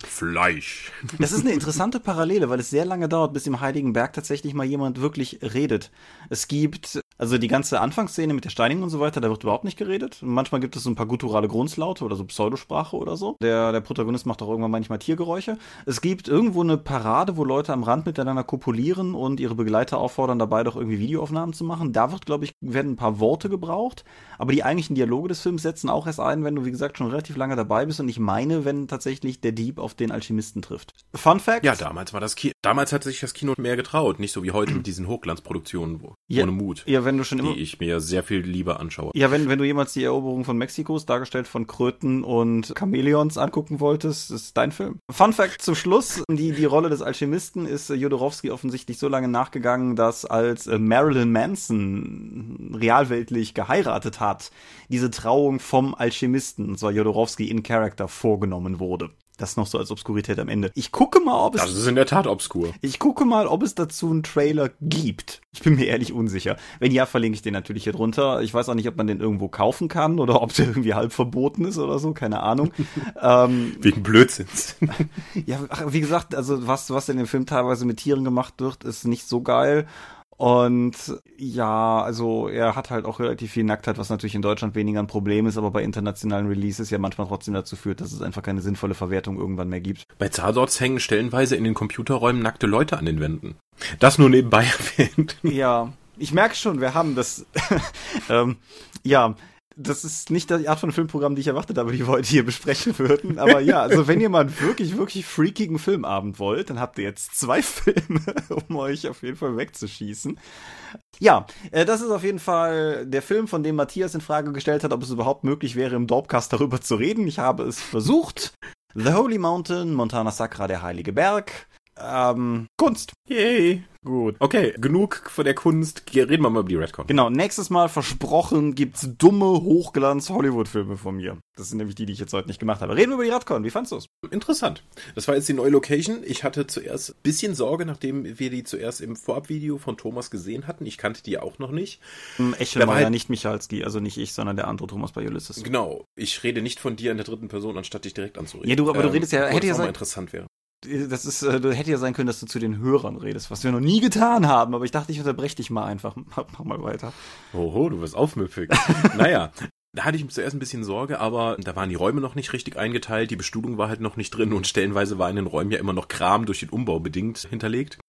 Fleisch. Das ist eine interessante Parallele, weil es sehr lange dauert, bis im Heiligen Berg tatsächlich mal jemand wirklich redet. Es gibt also die ganze Anfangsszene mit der Steinigung und so weiter, da wird überhaupt nicht geredet. Manchmal gibt es so ein paar gutturale Grundslaute oder so Pseudosprache oder so. Der, der Protagonist macht auch irgendwann manchmal Tiergeräusche. Es gibt irgendwo eine Parade, wo Leute am Rand miteinander kopulieren und ihre Begleiter auffordern, dabei doch irgendwie Videoaufnahmen zu machen. Da wird, glaube ich, werden ein paar Worte gebraucht. Aber die eigentlichen Dialoge des Films setzen auch erst ein, wenn du, wie gesagt, schon relativ lange dabei bist. Und ich meine, wenn tatsächlich der Dieb auf den Alchemisten trifft. Fun Fact? Ja, damals war das Kino, damals hat sich das Kino mehr getraut. Nicht so wie heute mit diesen Hochglanzproduktionen wo, ja, ohne Mut. Ja, wenn du schon immer. Die ich mir sehr viel lieber anschaue. Ja, wenn, wenn du jemals die Eroberung von Mexikos, dargestellt von Kröten und Chamäleons, angucken wolltest, ist dein Film. Fun Fact zum Schluss: Die, die Rolle des Alchemisten ist Jodorowsky offensichtlich so lange nachgegangen, dass als Marilyn Manson realweltlich geheiratet hat, diese Trauung vom Alchemisten, und zwar Jodorowsky in Character, vorgenommen wurde. Das noch so als Obskurität am Ende. Ich gucke mal, ob es. Das ist in der Tat obskur. Ich gucke mal, ob es dazu einen Trailer gibt. Ich bin mir ehrlich unsicher. Wenn ja, verlinke ich den natürlich hier drunter. Ich weiß auch nicht, ob man den irgendwo kaufen kann oder ob der irgendwie halb verboten ist oder so, keine Ahnung. *laughs* ähm, Wegen Blödsinns. *laughs* ja, wie gesagt, also was, was in dem Film teilweise mit Tieren gemacht wird, ist nicht so geil. Und ja, also er hat halt auch relativ viel Nacktheit, was natürlich in Deutschland weniger ein Problem ist, aber bei internationalen Releases ja manchmal trotzdem dazu führt, dass es einfach keine sinnvolle Verwertung irgendwann mehr gibt. Bei Zardots hängen stellenweise in den Computerräumen nackte Leute an den Wänden. Das nur nebenbei *laughs* erwähnt. Ja, ich merke schon, wir haben das. *laughs* ähm, ja, das ist nicht die Art von Filmprogramm, die ich erwartet habe, die wir heute hier besprechen würden. Aber ja, also wenn ihr mal einen wirklich, wirklich freakigen Filmabend wollt, dann habt ihr jetzt zwei *laughs* Filme, um euch auf jeden Fall wegzuschießen. Ja, äh, das ist auf jeden Fall der Film, von dem Matthias in Frage gestellt hat, ob es überhaupt möglich wäre, im Dorpcast darüber zu reden. Ich habe es versucht. The Holy Mountain, Montana Sacra, der Heilige Berg. Ähm, Kunst. Yay. Gut. Okay, genug von der Kunst. Reden wir mal über die Redcon. Genau, nächstes Mal versprochen gibt's dumme Hochglanz-Hollywood-Filme von mir. Das sind nämlich die, die ich jetzt heute nicht gemacht habe. Reden wir über die Redcon. Wie fandst du's? Interessant. Das war jetzt die neue Location. Ich hatte zuerst ein bisschen Sorge, nachdem wir die zuerst im Vorabvideo von Thomas gesehen hatten. Ich kannte die auch noch nicht. Echel war halt ja nicht Michalski, also nicht ich, sondern der andere Thomas bei Ulysses. Genau. Ich rede nicht von dir in der dritten Person, anstatt dich direkt anzureden. Ja, du, aber du ähm, redest ja, hätte ja sein, interessant wäre das ist, äh, hätte ja sein können, dass du zu den Hörern redest, was wir noch nie getan haben, aber ich dachte, ich unterbreche dich mal einfach. *laughs* Mach, mal weiter. Oho, du wirst aufmüpfig. *laughs* naja, da hatte ich zuerst ein bisschen Sorge, aber da waren die Räume noch nicht richtig eingeteilt, die Bestuhlung war halt noch nicht drin und stellenweise war in den Räumen ja immer noch Kram durch den Umbau bedingt hinterlegt.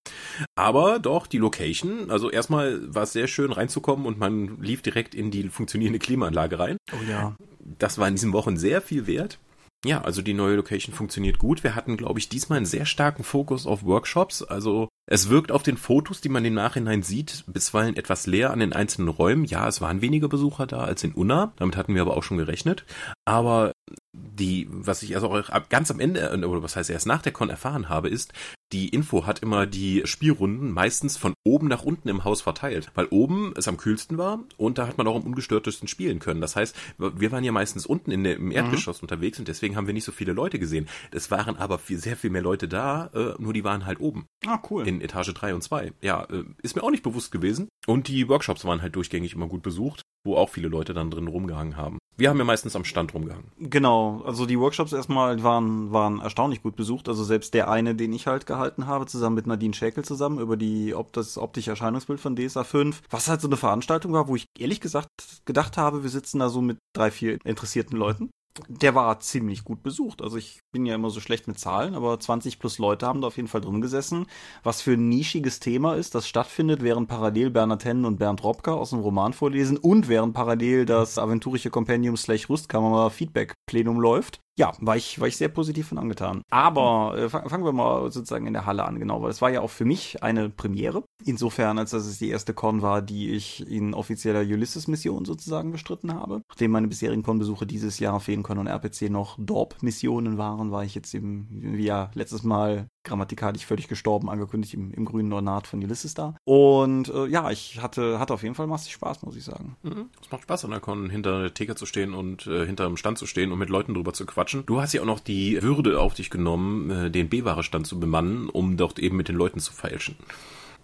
Aber doch, die Location, also erstmal war es sehr schön reinzukommen und man lief direkt in die funktionierende Klimaanlage rein. Oh ja. Das war in diesen Wochen sehr viel wert. Ja, also die neue Location funktioniert gut. Wir hatten, glaube ich, diesmal einen sehr starken Fokus auf Workshops. Also es wirkt auf den Fotos, die man im Nachhinein sieht, bisweilen etwas leer an den einzelnen Räumen. Ja, es waren weniger Besucher da als in Unna. Damit hatten wir aber auch schon gerechnet. Aber die, was ich also auch ganz am Ende, oder was heißt erst nach der Con erfahren habe, ist, die Info hat immer die Spielrunden meistens von oben nach unten im Haus verteilt, weil oben es am kühlsten war und da hat man auch am ungestörtesten spielen können. Das heißt, wir waren ja meistens unten in der, im mhm. Erdgeschoss mhm. unterwegs und deswegen haben wir nicht so viele Leute gesehen. Es waren aber viel, sehr viel mehr Leute da, äh, nur die waren halt oben. Ah, cool. In Etage 3 und 2. Ja, äh, ist mir auch nicht bewusst gewesen. Und die Workshops waren halt durchgängig immer gut besucht wo auch viele Leute dann drin rumgehangen haben. Wir haben ja meistens am Stand rumgehangen. Genau, also die Workshops erstmal waren, waren erstaunlich gut besucht. Also selbst der eine, den ich halt gehalten habe, zusammen mit Nadine Schäkel zusammen, über die, ob das optische Erscheinungsbild von DSA 5, was halt so eine Veranstaltung war, wo ich ehrlich gesagt gedacht habe, wir sitzen da so mit drei, vier interessierten Leuten der war ziemlich gut besucht. Also ich bin ja immer so schlecht mit Zahlen, aber 20 plus Leute haben da auf jeden Fall drin gesessen. Was für ein nischiges Thema ist, das stattfindet, während parallel Bernhard Hennen und Bernd Robka aus dem Roman vorlesen und während parallel das aventurische Kompendium slash Rüstkammer Feedback Plenum läuft ja, war ich, war ich sehr positiv von angetan. Aber äh, fangen wir mal sozusagen in der Halle an, genau, weil es war ja auch für mich eine Premiere. Insofern, als dass es die erste Con war, die ich in offizieller Ulysses-Mission sozusagen bestritten habe. Nachdem meine bisherigen Con-Besuche dieses Jahr auf Feencon und RPC noch Dorp-Missionen waren, war ich jetzt im, wie ja letztes Mal grammatikalisch völlig gestorben, angekündigt im, im grünen Ornat von Ulysses da. Und äh, ja, ich hatte, hatte auf jeden Fall massig Spaß, muss ich sagen. Mhm. Es macht Spaß, an der Con hinter der Theke zu stehen und äh, hinter dem Stand zu stehen und mit Leuten drüber zu quatschen. Du hast ja auch noch die Würde auf dich genommen, äh, den B-Ware-Stand zu bemannen, um dort eben mit den Leuten zu feilschen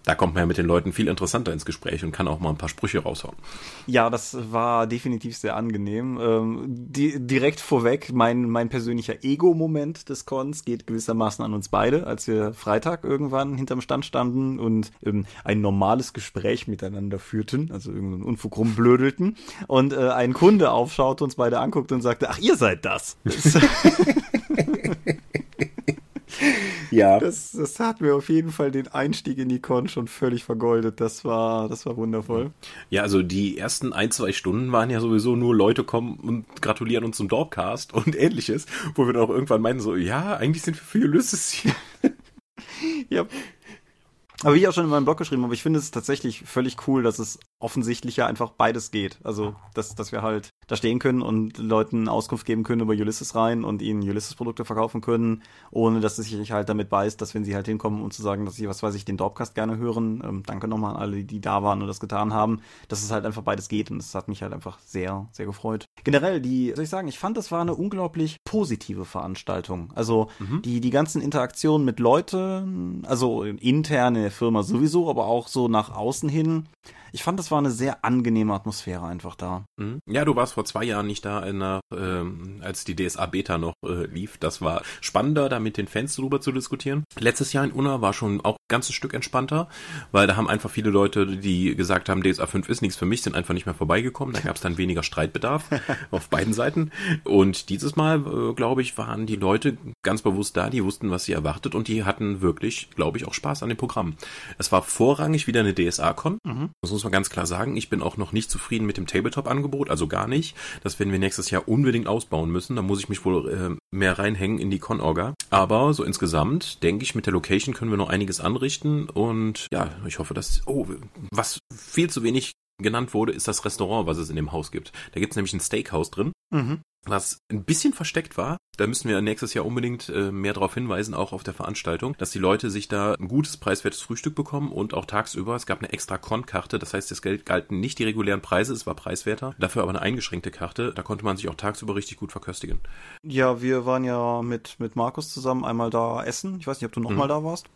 da kommt man ja mit den Leuten viel interessanter ins Gespräch und kann auch mal ein paar Sprüche raushauen. Ja, das war definitiv sehr angenehm. Ähm, die, direkt vorweg, mein, mein persönlicher Ego-Moment des Cons geht gewissermaßen an uns beide, als wir Freitag irgendwann hinterm Stand standen und ähm, ein normales Gespräch miteinander führten, also irgendeinen Unfug rumblödelten und äh, ein Kunde aufschaut, uns beide anguckt und sagte, ach, ihr seid das. *laughs* *laughs* ja. *laughs* Das, das hat mir auf jeden Fall den Einstieg in die Con schon völlig vergoldet. Das war, das war wundervoll. Ja, also die ersten ein, zwei Stunden waren ja sowieso nur Leute kommen und gratulieren uns zum Dorpcast und ähnliches, wo wir dann auch irgendwann meinen so, ja, eigentlich sind wir für Ulysses hier. ja, Aber wie ich auch schon in meinem Blog geschrieben habe, ich finde es tatsächlich völlig cool, dass es offensichtlich ja einfach beides geht. Also, dass, dass wir halt da stehen können und Leuten Auskunft geben können über Ulysses rein und ihnen Ulysses-Produkte verkaufen können, ohne dass es sich halt damit beißt, dass wenn sie halt hinkommen und zu sagen, dass sie, was weiß ich, den Dorpcast gerne hören, ähm, danke nochmal an alle, die da waren und das getan haben, dass es halt einfach beides geht und das hat mich halt einfach sehr, sehr gefreut. Generell, die, soll ich sagen, ich fand, das war eine unglaublich positive Veranstaltung. Also, mhm. die, die ganzen Interaktionen mit Leuten, also interne Firma sowieso, aber auch so nach außen hin ich fand, das war eine sehr angenehme Atmosphäre einfach da. Mhm. Ja, du warst vor zwei Jahren nicht da, der, ähm, als die DSA Beta noch äh, lief. Das war spannender, da mit den Fans drüber zu diskutieren. Letztes Jahr in Unna war schon auch ein ganzes Stück entspannter, weil da haben einfach viele Leute, die gesagt haben, DSA 5 ist nichts für mich, sind einfach nicht mehr vorbeigekommen. Da gab es dann weniger Streitbedarf *laughs* auf beiden Seiten. Und dieses Mal, äh, glaube ich, waren die Leute ganz bewusst da, die wussten, was sie erwartet und die hatten wirklich, glaube ich, auch Spaß an dem Programm. Es war vorrangig wieder eine DSA-Con. Mhm. Das muss man ganz klar sagen. Ich bin auch noch nicht zufrieden mit dem Tabletop-Angebot, also gar nicht. Das werden wir nächstes Jahr unbedingt ausbauen müssen. Da muss ich mich wohl äh, mehr reinhängen in die Con-Orga. Aber so insgesamt denke ich, mit der Location können wir noch einiges anrichten und ja, ich hoffe, dass, oh, was viel zu wenig genannt wurde, ist das Restaurant, was es in dem Haus gibt. Da gibt es nämlich ein Steakhouse drin. Mhm was ein bisschen versteckt war. Da müssen wir nächstes Jahr unbedingt äh, mehr darauf hinweisen, auch auf der Veranstaltung, dass die Leute sich da ein gutes, preiswertes Frühstück bekommen und auch tagsüber. Es gab eine extra Con-Karte, das heißt, das Geld galten nicht die regulären Preise, es war preiswerter, dafür aber eine eingeschränkte Karte. Da konnte man sich auch tagsüber richtig gut verköstigen. Ja, wir waren ja mit, mit Markus zusammen einmal da essen. Ich weiß nicht, ob du nochmal mhm. da warst.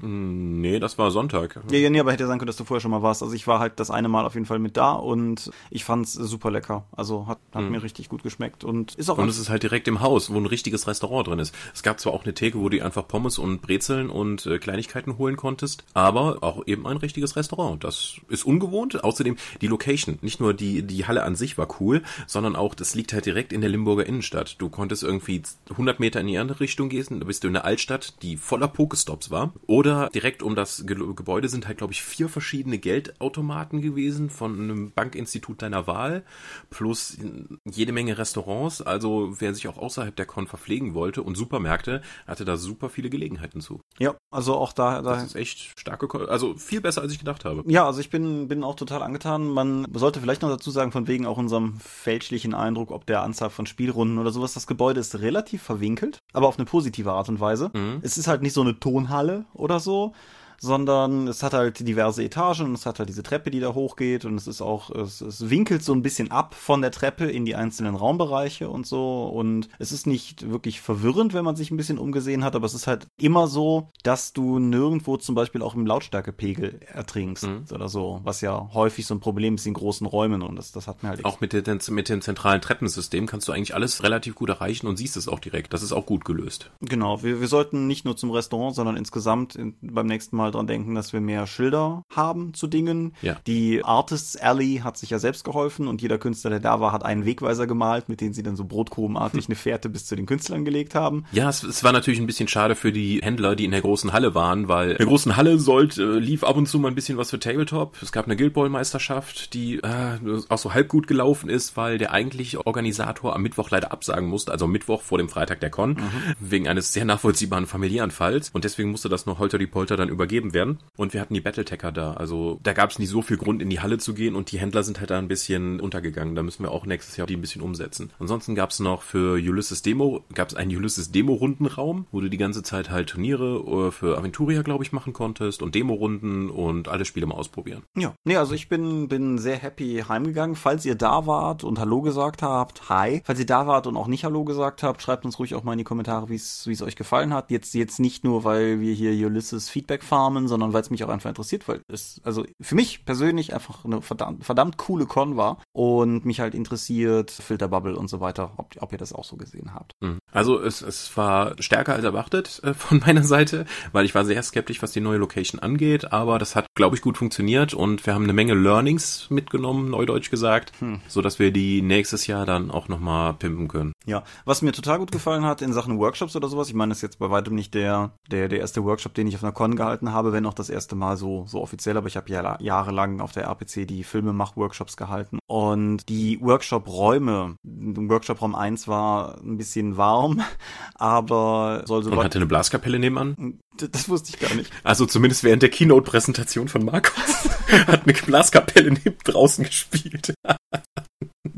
Hm, nee, das war Sonntag. Ja, ja, nee, aber hätte sein können, dass du vorher schon mal warst. Also ich war halt das eine Mal auf jeden Fall mit da und ich fand's super lecker. Also hat, hat hm. mir richtig gut geschmeckt und ist auch. Und es ist halt direkt im Haus, wo ein richtiges Restaurant drin ist. Es gab zwar auch eine Theke, wo du einfach Pommes und Brezeln und äh, Kleinigkeiten holen konntest, aber auch eben ein richtiges Restaurant. Das ist ungewohnt. Außerdem die Location, nicht nur die, die Halle an sich war cool, sondern auch, das liegt halt direkt in der Limburger Innenstadt. Du konntest irgendwie 100 Meter in die andere Richtung gehen, da bist du in der Altstadt, die voller Pokestops war. Oder oder direkt um das Ge Gebäude sind halt, glaube ich, vier verschiedene Geldautomaten gewesen von einem Bankinstitut deiner Wahl, plus jede Menge Restaurants. Also wer sich auch außerhalb der Con verpflegen wollte und Supermärkte, hatte da super viele Gelegenheiten zu. Ja, also auch da, da das ist echt starke, also viel besser als ich gedacht habe. Ja, also ich bin bin auch total angetan. Man sollte vielleicht noch dazu sagen, von wegen auch unserem fälschlichen Eindruck, ob der Anzahl von Spielrunden oder sowas. Das Gebäude ist relativ verwinkelt, aber auf eine positive Art und Weise. Mhm. Es ist halt nicht so eine Tonhalle oder so, sondern es hat halt diverse Etagen und es hat halt diese Treppe, die da hochgeht und es ist auch, es, es winkelt so ein bisschen ab von der Treppe in die einzelnen Raumbereiche und so und es ist nicht wirklich verwirrend, wenn man sich ein bisschen umgesehen hat, aber es ist halt immer so, dass du nirgendwo zum Beispiel auch im Lautstärkepegel ertrinkst mhm. oder so, was ja häufig so ein Problem ist in großen Räumen und das, das hat mir halt auch mit, den, mit dem zentralen Treppensystem kannst du eigentlich alles relativ gut erreichen und siehst es auch direkt. Das ist auch gut gelöst. Genau, wir, wir sollten nicht nur zum Restaurant, sondern insgesamt in, beim nächsten Mal mal dran denken, dass wir mehr Schilder haben zu Dingen. Ja. Die Artists Alley hat sich ja selbst geholfen und jeder Künstler, der da war, hat einen Wegweiser gemalt, mit dem sie dann so brotkrumenartig hm. eine Fährte bis zu den Künstlern gelegt haben. Ja, es, es, war natürlich ein bisschen schade für die Händler, die in der großen Halle waren, weil in der großen Halle sollte, äh, lief ab und zu mal ein bisschen was für Tabletop. Es gab eine Guild Ball Meisterschaft, die äh, auch so halb gut gelaufen ist, weil der eigentliche Organisator am Mittwoch leider absagen musste, also Mittwoch vor dem Freitag der Con, mhm. wegen eines sehr nachvollziehbaren familiären Falls und deswegen musste das noch Holter die Polter dann übergeben gegeben werden. Und wir hatten die Battletecker da. Also da gab es nicht so viel Grund, in die Halle zu gehen und die Händler sind halt da ein bisschen untergegangen. Da müssen wir auch nächstes Jahr die ein bisschen umsetzen. Ansonsten gab es noch für Ulysses Demo, gab es einen Ulysses Demo-Rundenraum, wo du die ganze Zeit halt Turniere äh, für Aventuria, glaube ich, machen konntest und Demo-Runden und alle Spiele mal ausprobieren. Ja, nee, also ich bin, bin sehr happy heimgegangen. Falls ihr da wart und Hallo gesagt habt, hi. Falls ihr da wart und auch nicht Hallo gesagt habt, schreibt uns ruhig auch mal in die Kommentare, wie es euch gefallen hat. Jetzt, jetzt nicht nur, weil wir hier Ulysses Feedback fahren, Rahmen, sondern weil es mich auch einfach interessiert, weil es, also für mich persönlich einfach eine verdammt, verdammt coole Con war und mich halt interessiert, Filterbubble und so weiter, ob, ob ihr das auch so gesehen habt. Mhm. Also es, es war stärker als erwartet äh, von *laughs* meiner Seite, weil ich war sehr skeptisch, was die neue Location angeht, aber das hat, glaube ich, gut funktioniert und wir haben eine Menge Learnings mitgenommen, neudeutsch gesagt, hm. so dass wir die nächstes Jahr dann auch nochmal pimpen können. Ja, was mir total gut gefallen hat in Sachen Workshops oder sowas, ich meine, das ist jetzt bei weitem nicht der, der, der erste Workshop, den ich auf einer Con gehalten habe, habe, wenn auch das erste Mal so, so offiziell, aber ich habe ja jahrelang auf der RPC die Filmemach-Workshops gehalten und die Workshop-Räume, Workshop-Raum 1 war ein bisschen warm, *laughs* aber soll so... Und hatte eine Blaskapelle nebenan? Das wusste ich gar nicht. Also zumindest während der Keynote-Präsentation von Markus *laughs* hat eine Blaskapelle neben draußen gespielt. *laughs*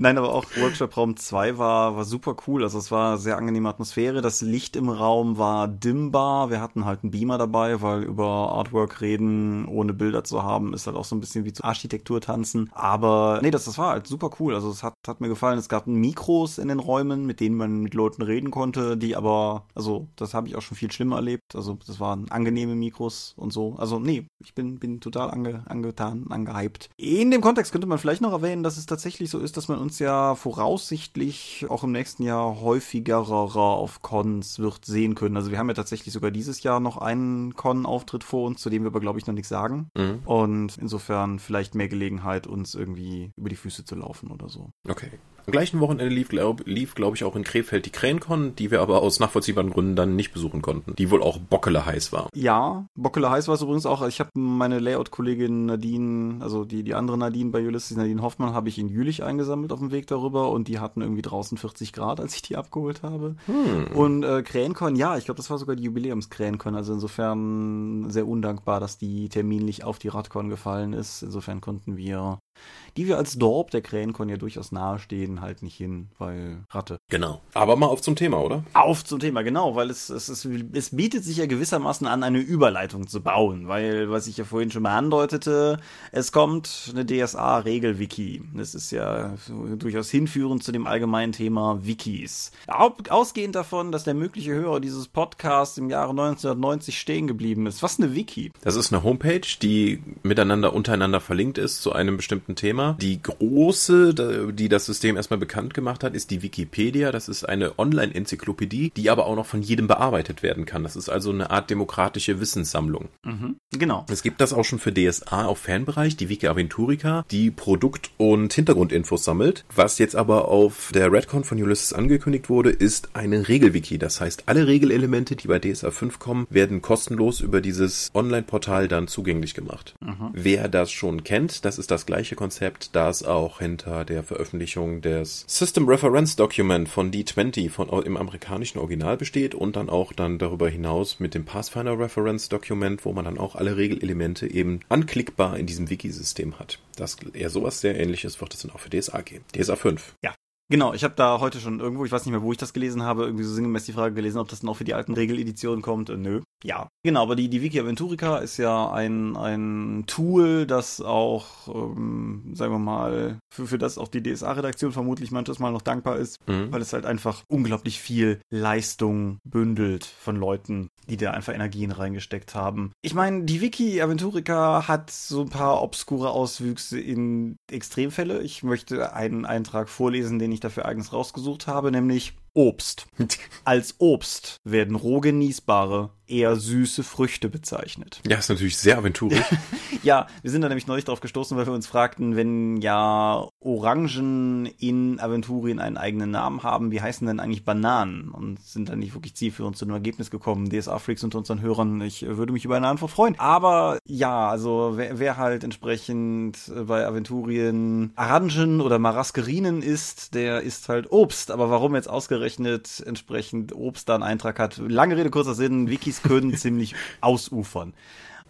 Nein, aber auch Workshop Raum 2 war, war super cool. Also es war sehr angenehme Atmosphäre. Das Licht im Raum war dimmbar. Wir hatten halt einen Beamer dabei, weil über Artwork reden, ohne Bilder zu haben, ist halt auch so ein bisschen wie zu Architektur tanzen. Aber nee, das, das war halt super cool. Also es hat, hat mir gefallen. Es gab Mikros in den Räumen, mit denen man mit Leuten reden konnte, die aber, also das habe ich auch schon viel schlimmer erlebt. Also das waren angenehme Mikros und so. Also nee, ich bin, bin total ange, angetan, angehypt. In dem Kontext könnte man vielleicht noch erwähnen, dass es tatsächlich so ist, dass man uns ja voraussichtlich auch im nächsten Jahr häufiger auf Cons wird sehen können. Also wir haben ja tatsächlich sogar dieses Jahr noch einen Con-Auftritt vor uns, zu dem wir aber, glaube ich, noch nichts sagen. Mhm. Und insofern vielleicht mehr Gelegenheit, uns irgendwie über die Füße zu laufen oder so. Okay. Am gleichen Wochenende lief, glaube lief, glaub ich, auch in Krefeld die Krähencon, die wir aber aus nachvollziehbaren Gründen dann nicht besuchen konnten, die wohl auch Bockele heiß war. Ja, Bockele heiß war es übrigens auch. Ich habe meine Layout-Kollegin Nadine, also die, die andere Nadine bei Ulysses, Nadine Hoffmann, habe ich in Jülich eingesammelt auf dem Weg darüber und die hatten irgendwie draußen 40 Grad, als ich die abgeholt habe. Hm. Und äh, Krähencon, ja, ich glaube, das war sogar die Jubiläumskrähencon, also insofern sehr undankbar, dass die terminlich auf die Radcon gefallen ist. Insofern konnten wir die wir als Dorp der Krähenkon ja durchaus nahestehen, halt nicht hin, weil Ratte. Genau. Aber mal auf zum Thema, oder? Auf zum Thema, genau, weil es, es, es, es bietet sich ja gewissermaßen an, eine Überleitung zu bauen, weil, was ich ja vorhin schon mal andeutete, es kommt eine DSA-Regel-Wiki. Das ist ja durchaus hinführend zu dem allgemeinen Thema Wikis. Ausgehend davon, dass der mögliche Hörer dieses Podcasts im Jahre 1990 stehen geblieben ist. Was eine Wiki? Das ist eine Homepage, die miteinander untereinander verlinkt ist zu einem bestimmten Thema Thema. Die große, die das System erstmal bekannt gemacht hat, ist die Wikipedia. Das ist eine Online-Enzyklopädie, die aber auch noch von jedem bearbeitet werden kann. Das ist also eine Art demokratische Wissenssammlung. Mhm, genau. Es gibt das auch schon für DSA auf Fanbereich, die Wiki Aventurica, die Produkt- und Hintergrundinfos sammelt. Was jetzt aber auf der Redcon von Ulysses angekündigt wurde, ist eine Regelwiki. Das heißt, alle Regelelemente, die bei DSA 5 kommen, werden kostenlos über dieses Online-Portal dann zugänglich gemacht. Mhm. Wer das schon kennt, das ist das gleiche Konzept Konzept, das auch hinter der Veröffentlichung des System Reference Document von D20 von, im amerikanischen Original besteht und dann auch dann darüber hinaus mit dem Pathfinder Reference Document, wo man dann auch alle Regelelemente eben anklickbar in diesem Wiki-System hat. Das eher sowas sehr ähnliches wird es dann auch für DSA geben. DSA 5. Ja, Genau, ich habe da heute schon irgendwo, ich weiß nicht mehr, wo ich das gelesen habe, irgendwie so sinngemäß die Frage gelesen, ob das dann auch für die alten Regeleditionen kommt. Äh, nö. Ja, genau, aber die, die Wiki Aventurica ist ja ein, ein Tool, das auch, ähm, sagen wir mal, für, für das auch die DSA-Redaktion vermutlich manches Mal noch dankbar ist, mhm. weil es halt einfach unglaublich viel Leistung bündelt von Leuten, die da einfach Energien reingesteckt haben. Ich meine, die Wiki Aventurica hat so ein paar obskure Auswüchse in Extremfälle. Ich möchte einen Eintrag vorlesen, den ich dafür eigens rausgesucht habe, nämlich Obst. *laughs* Als Obst werden roh genießbare, eher süße Früchte bezeichnet. Ja, ist natürlich sehr aventurig. *laughs* ja, wir sind da nämlich neulich drauf gestoßen, weil wir uns fragten, wenn ja Orangen in Aventurien einen eigenen Namen haben, wie heißen denn eigentlich Bananen? Und sind dann nicht wirklich zielführend zu einem Ergebnis gekommen. DSA-Freaks unter unseren Hörern, ich würde mich über eine Antwort freuen. Aber ja, also wer, wer halt entsprechend bei Aventurien Orangen oder Maraskerinen isst, der isst halt Obst. Aber warum jetzt ausgerechnet ausgerechnet entsprechend Obst da einen Eintrag hat. Lange Rede, kurzer Sinn, Wikis können ziemlich ausufern.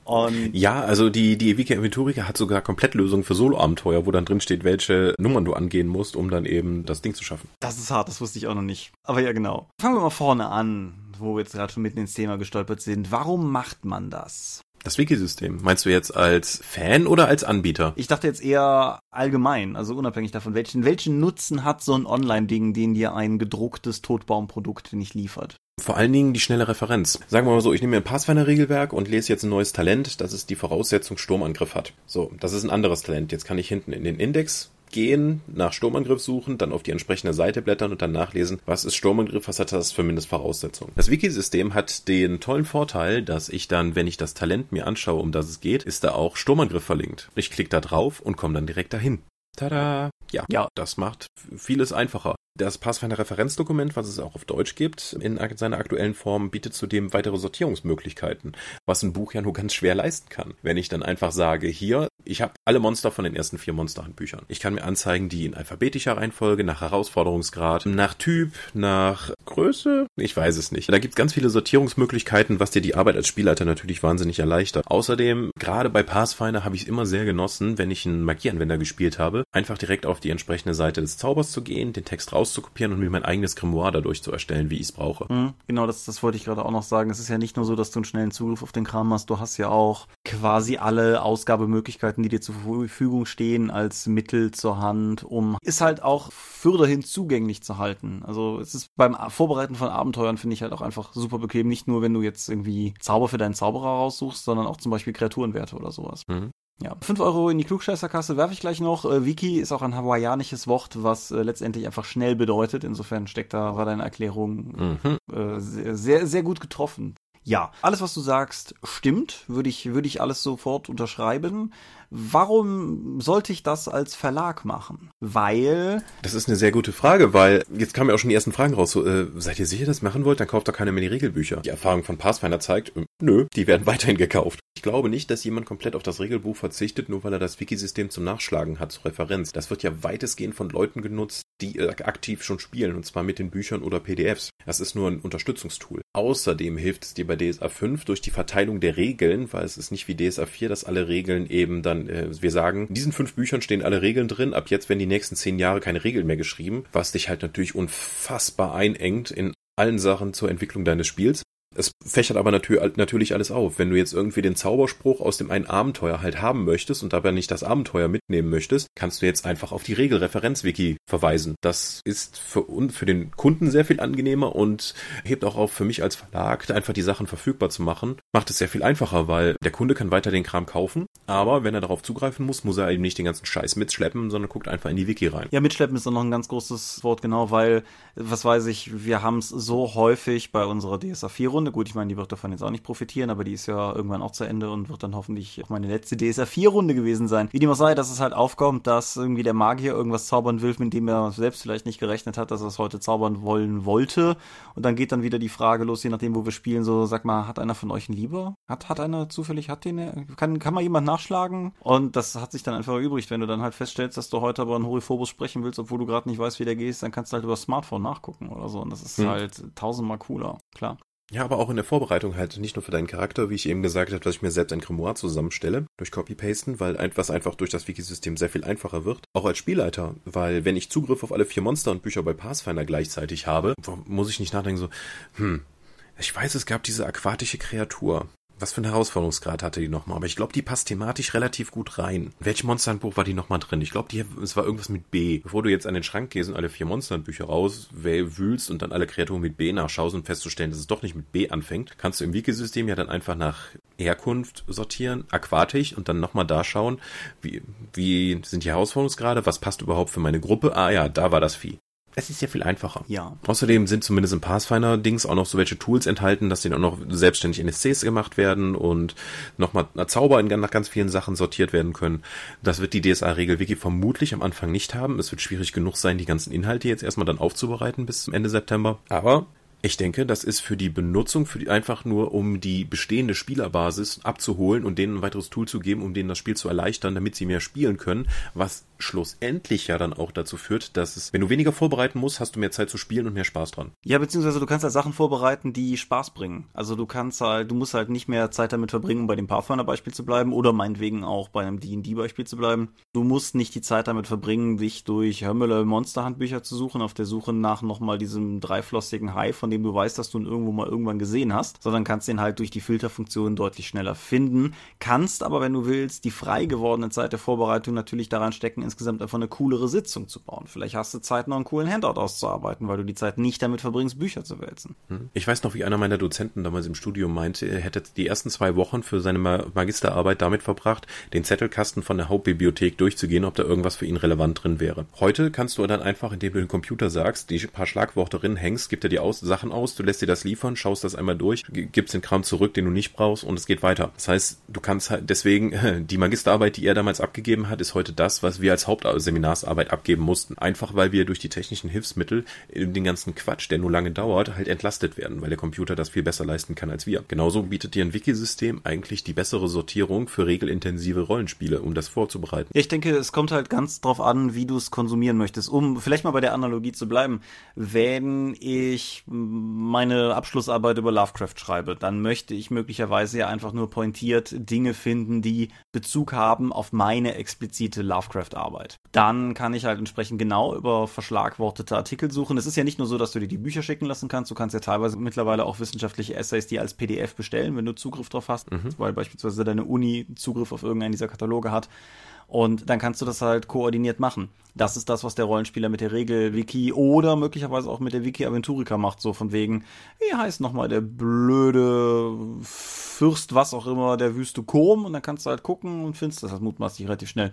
Und ja, also die, die Wiki Aventurica hat sogar Komplettlösungen für Solo-Abenteuer, wo dann drin steht, welche Nummern du angehen musst, um dann eben das Ding zu schaffen. Das ist hart, das wusste ich auch noch nicht. Aber ja, genau. Fangen wir mal vorne an, wo wir jetzt gerade schon mitten ins Thema gestolpert sind. Warum macht man das? Das Wiki-System. Meinst du jetzt als Fan oder als Anbieter? Ich dachte jetzt eher allgemein, also unabhängig davon, welchen, welchen Nutzen hat so ein Online-Ding, den dir ein gedrucktes Totbaumprodukt nicht liefert? Vor allen Dingen die schnelle Referenz. Sagen wir mal so, ich nehme mir ein Pathfinder-Regelwerk und lese jetzt ein neues Talent, das es die Voraussetzung Sturmangriff hat. So, das ist ein anderes Talent. Jetzt kann ich hinten in den Index gehen, nach Sturmangriff suchen, dann auf die entsprechende Seite blättern und dann nachlesen, was ist Sturmangriff, was hat das für Mindestvoraussetzungen. Das Wiki-System hat den tollen Vorteil, dass ich dann, wenn ich das Talent mir anschaue, um das es geht, ist da auch Sturmangriff verlinkt. Ich klicke da drauf und komme dann direkt dahin. Tada! Ja, ja, das macht vieles einfacher. Das Pathfinder-Referenzdokument, was es auch auf Deutsch gibt, in seiner aktuellen Form, bietet zudem weitere Sortierungsmöglichkeiten, was ein Buch ja nur ganz schwer leisten kann. Wenn ich dann einfach sage, hier, ich habe alle Monster von den ersten vier Monsterhandbüchern. Ich kann mir anzeigen, die in alphabetischer Reihenfolge, nach Herausforderungsgrad, nach Typ, nach Größe, ich weiß es nicht. Da gibt es ganz viele Sortierungsmöglichkeiten, was dir die Arbeit als Spielleiter natürlich wahnsinnig erleichtert. Außerdem, gerade bei Pathfinder habe ich es immer sehr genossen, wenn ich einen Magieanwender gespielt habe, einfach direkt auf die entsprechende Seite des Zaubers zu gehen, den Text rauszukopieren und mir mein eigenes Grimoire dadurch zu erstellen, wie ich es brauche. Mhm, genau, das, das wollte ich gerade auch noch sagen. Es ist ja nicht nur so, dass du einen schnellen Zugriff auf den Kram hast, du hast ja auch quasi alle Ausgabemöglichkeiten, die dir zur Verfügung stehen, als Mittel zur Hand, um ist halt auch fürderhin zugänglich zu halten. Also es ist beim Vorbereiten von Abenteuern finde ich halt auch einfach super bequem. Nicht nur, wenn du jetzt irgendwie Zauber für deinen Zauberer raussuchst, sondern auch zum Beispiel Kreaturenwerte oder sowas. Mhm. Ja, 5 Euro in die Klugscheißerkasse werfe ich gleich noch. Äh, Wiki ist auch ein hawaiianisches Wort, was äh, letztendlich einfach schnell bedeutet. Insofern steckt da, war deine Erklärung mhm. äh, sehr, sehr, sehr gut getroffen. Ja, alles, was du sagst, stimmt. Würde ich, würde ich alles sofort unterschreiben. Warum sollte ich das als Verlag machen? Weil. Das ist eine sehr gute Frage, weil jetzt kamen ja auch schon die ersten Fragen raus. So, äh, seid ihr sicher, dass ihr machen wollt? Dann kauft doch keiner mehr die Regelbücher. Die Erfahrung von Pathfinder zeigt, äh, nö, die werden *laughs* weiterhin gekauft. Ich glaube nicht, dass jemand komplett auf das Regelbuch verzichtet, nur weil er das Wikisystem zum Nachschlagen hat, zur Referenz. Das wird ja weitestgehend von Leuten genutzt, die äh, aktiv schon spielen, und zwar mit den Büchern oder PDFs. Das ist nur ein Unterstützungstool. Außerdem hilft es dir bei DSA 5 durch die Verteilung der Regeln, weil es ist nicht wie DSA 4, dass alle Regeln eben dann äh, wir sagen, in diesen fünf Büchern stehen alle Regeln drin, ab jetzt werden die nächsten zehn Jahre keine Regeln mehr geschrieben, was dich halt natürlich unfassbar einengt in allen Sachen zur Entwicklung deines Spiels. Es fächert aber natürlich alles auf. Wenn du jetzt irgendwie den Zauberspruch aus dem einen Abenteuer halt haben möchtest und dabei nicht das Abenteuer mitnehmen möchtest, kannst du jetzt einfach auf die Regelreferenz-Wiki verweisen. Das ist für, für den Kunden sehr viel angenehmer und hebt auch auf für mich als Verlag, einfach die Sachen verfügbar zu machen, macht es sehr viel einfacher, weil der Kunde kann weiter den Kram kaufen, aber wenn er darauf zugreifen muss, muss er eben nicht den ganzen Scheiß mitschleppen, sondern guckt einfach in die Wiki rein. Ja, mitschleppen ist dann noch ein ganz großes Wort, genau, weil, was weiß ich, wir haben es so häufig bei unserer DSA 4 Runde. Gut, ich meine, die wird davon jetzt auch nicht profitieren, aber die ist ja irgendwann auch zu Ende und wird dann hoffentlich auch meine letzte DSA 4 Runde gewesen sein. Wie dem auch sei, dass es halt aufkommt, dass irgendwie der Magier irgendwas zaubern will, mit dem er selbst vielleicht nicht gerechnet hat, dass er es heute zaubern wollen wollte. Und dann geht dann wieder die Frage los, je nachdem, wo wir spielen, so, sag mal, hat einer von euch einen Lieber? Hat, hat einer zufällig, hat den, kann, kann mal jemand nachschlagen? Und das hat sich dann einfach erübrigt. Wenn du dann halt feststellst, dass du heute aber einen Horiphobus sprechen willst, obwohl du gerade nicht weißt, wie der gehst, dann kannst du halt über das Smartphone nachgucken oder so. Und das ist hm. halt tausendmal cooler, klar. Ja, aber auch in der Vorbereitung halt nicht nur für deinen Charakter, wie ich eben gesagt habe, dass ich mir selbst ein Grimoire zusammenstelle durch Copy-Pasten, weil etwas einfach durch das Wikisystem sehr viel einfacher wird. Auch als Spielleiter, weil wenn ich Zugriff auf alle vier Monster und Bücher bei Pathfinder gleichzeitig habe, muss ich nicht nachdenken so, hm, ich weiß, es gab diese aquatische Kreatur was für einen Herausforderungsgrad hatte die nochmal? Aber ich glaube, die passt thematisch relativ gut rein. Welches Monsterhandbuch war die nochmal drin? Ich glaube, es war irgendwas mit B. Bevor du jetzt an den Schrank gehst und alle vier Monsterhandbücher rauswühlst und dann alle Kreaturen mit B nachschaust und festzustellen, dass es doch nicht mit B anfängt, kannst du im Wikisystem ja dann einfach nach Herkunft sortieren, aquatisch und dann nochmal da schauen, wie, wie sind die Herausforderungsgrade, was passt überhaupt für meine Gruppe? Ah ja, da war das Vieh. Es ist ja viel einfacher. Ja. Außerdem sind zumindest im Pathfinder-Dings auch noch so welche Tools enthalten, dass denen auch noch selbstständig NSCs gemacht werden und nochmal Zauber in nach ganz vielen Sachen sortiert werden können. Das wird die DSA-Regel-Wiki vermutlich am Anfang nicht haben. Es wird schwierig genug sein, die ganzen Inhalte jetzt erstmal dann aufzubereiten bis zum Ende September. Aber ich denke, das ist für die Benutzung, für die einfach nur, um die bestehende Spielerbasis abzuholen und denen ein weiteres Tool zu geben, um denen das Spiel zu erleichtern, damit sie mehr spielen können, was schlussendlich ja dann auch dazu führt, dass es, wenn du weniger vorbereiten musst, hast du mehr Zeit zu spielen und mehr Spaß dran. Ja, beziehungsweise du kannst halt Sachen vorbereiten, die Spaß bringen. Also du kannst halt, du musst halt nicht mehr Zeit damit verbringen, um bei dem Pathfinder-Beispiel zu bleiben oder meinetwegen auch bei einem D&D-Beispiel zu bleiben. Du musst nicht die Zeit damit verbringen, dich durch Hörmüller Monsterhandbücher zu suchen, auf der Suche nach nochmal diesem dreiflossigen Hai, von dem du weißt, dass du ihn irgendwo mal irgendwann gesehen hast, sondern kannst den halt durch die Filterfunktion deutlich schneller finden. Kannst aber, wenn du willst, die frei gewordene Zeit der Vorbereitung natürlich daran stecken, insgesamt einfach eine coolere Sitzung zu bauen. Vielleicht hast du Zeit, noch einen coolen Handout auszuarbeiten, weil du die Zeit nicht damit verbringst, Bücher zu wälzen. Hm. Ich weiß noch, wie einer meiner Dozenten damals im Studium meinte, er hätte die ersten zwei Wochen für seine Magisterarbeit damit verbracht, den Zettelkasten von der Hauptbibliothek durchzugehen, ob da irgendwas für ihn relevant drin wäre. Heute kannst du dann einfach, indem du den Computer sagst, die paar Schlagworte drin hängst, gibt er dir aus, Sachen aus, du lässt dir das liefern, schaust das einmal durch, gibst den Kram zurück, den du nicht brauchst und es geht weiter. Das heißt, du kannst halt deswegen, *laughs* die Magisterarbeit, die er damals abgegeben hat, ist heute das, was wir als als Hauptseminarsarbeit abgeben mussten. Einfach weil wir durch die technischen Hilfsmittel den ganzen Quatsch, der nur lange dauert, halt entlastet werden, weil der Computer das viel besser leisten kann als wir. Genauso bietet dir ein Wikisystem eigentlich die bessere Sortierung für regelintensive Rollenspiele, um das vorzubereiten. Ich denke, es kommt halt ganz drauf an, wie du es konsumieren möchtest. Um vielleicht mal bei der Analogie zu bleiben, wenn ich meine Abschlussarbeit über Lovecraft schreibe, dann möchte ich möglicherweise ja einfach nur pointiert Dinge finden, die Bezug haben auf meine explizite Lovecraft-Arbeit. Dann kann ich halt entsprechend genau über verschlagwortete Artikel suchen. Es ist ja nicht nur so, dass du dir die Bücher schicken lassen kannst, du kannst ja teilweise mittlerweile auch wissenschaftliche Essays die als PDF bestellen, wenn du Zugriff drauf hast, mhm. weil beispielsweise deine Uni Zugriff auf irgendeinen dieser Kataloge hat. Und dann kannst du das halt koordiniert machen. Das ist das, was der Rollenspieler mit der Regel-Wiki oder möglicherweise auch mit der Wiki-Aventurica macht. So von wegen, wie heißt nochmal der blöde Fürst, was auch immer, der Wüste Kom? Und dann kannst du halt gucken und findest das mutmaßlich relativ schnell.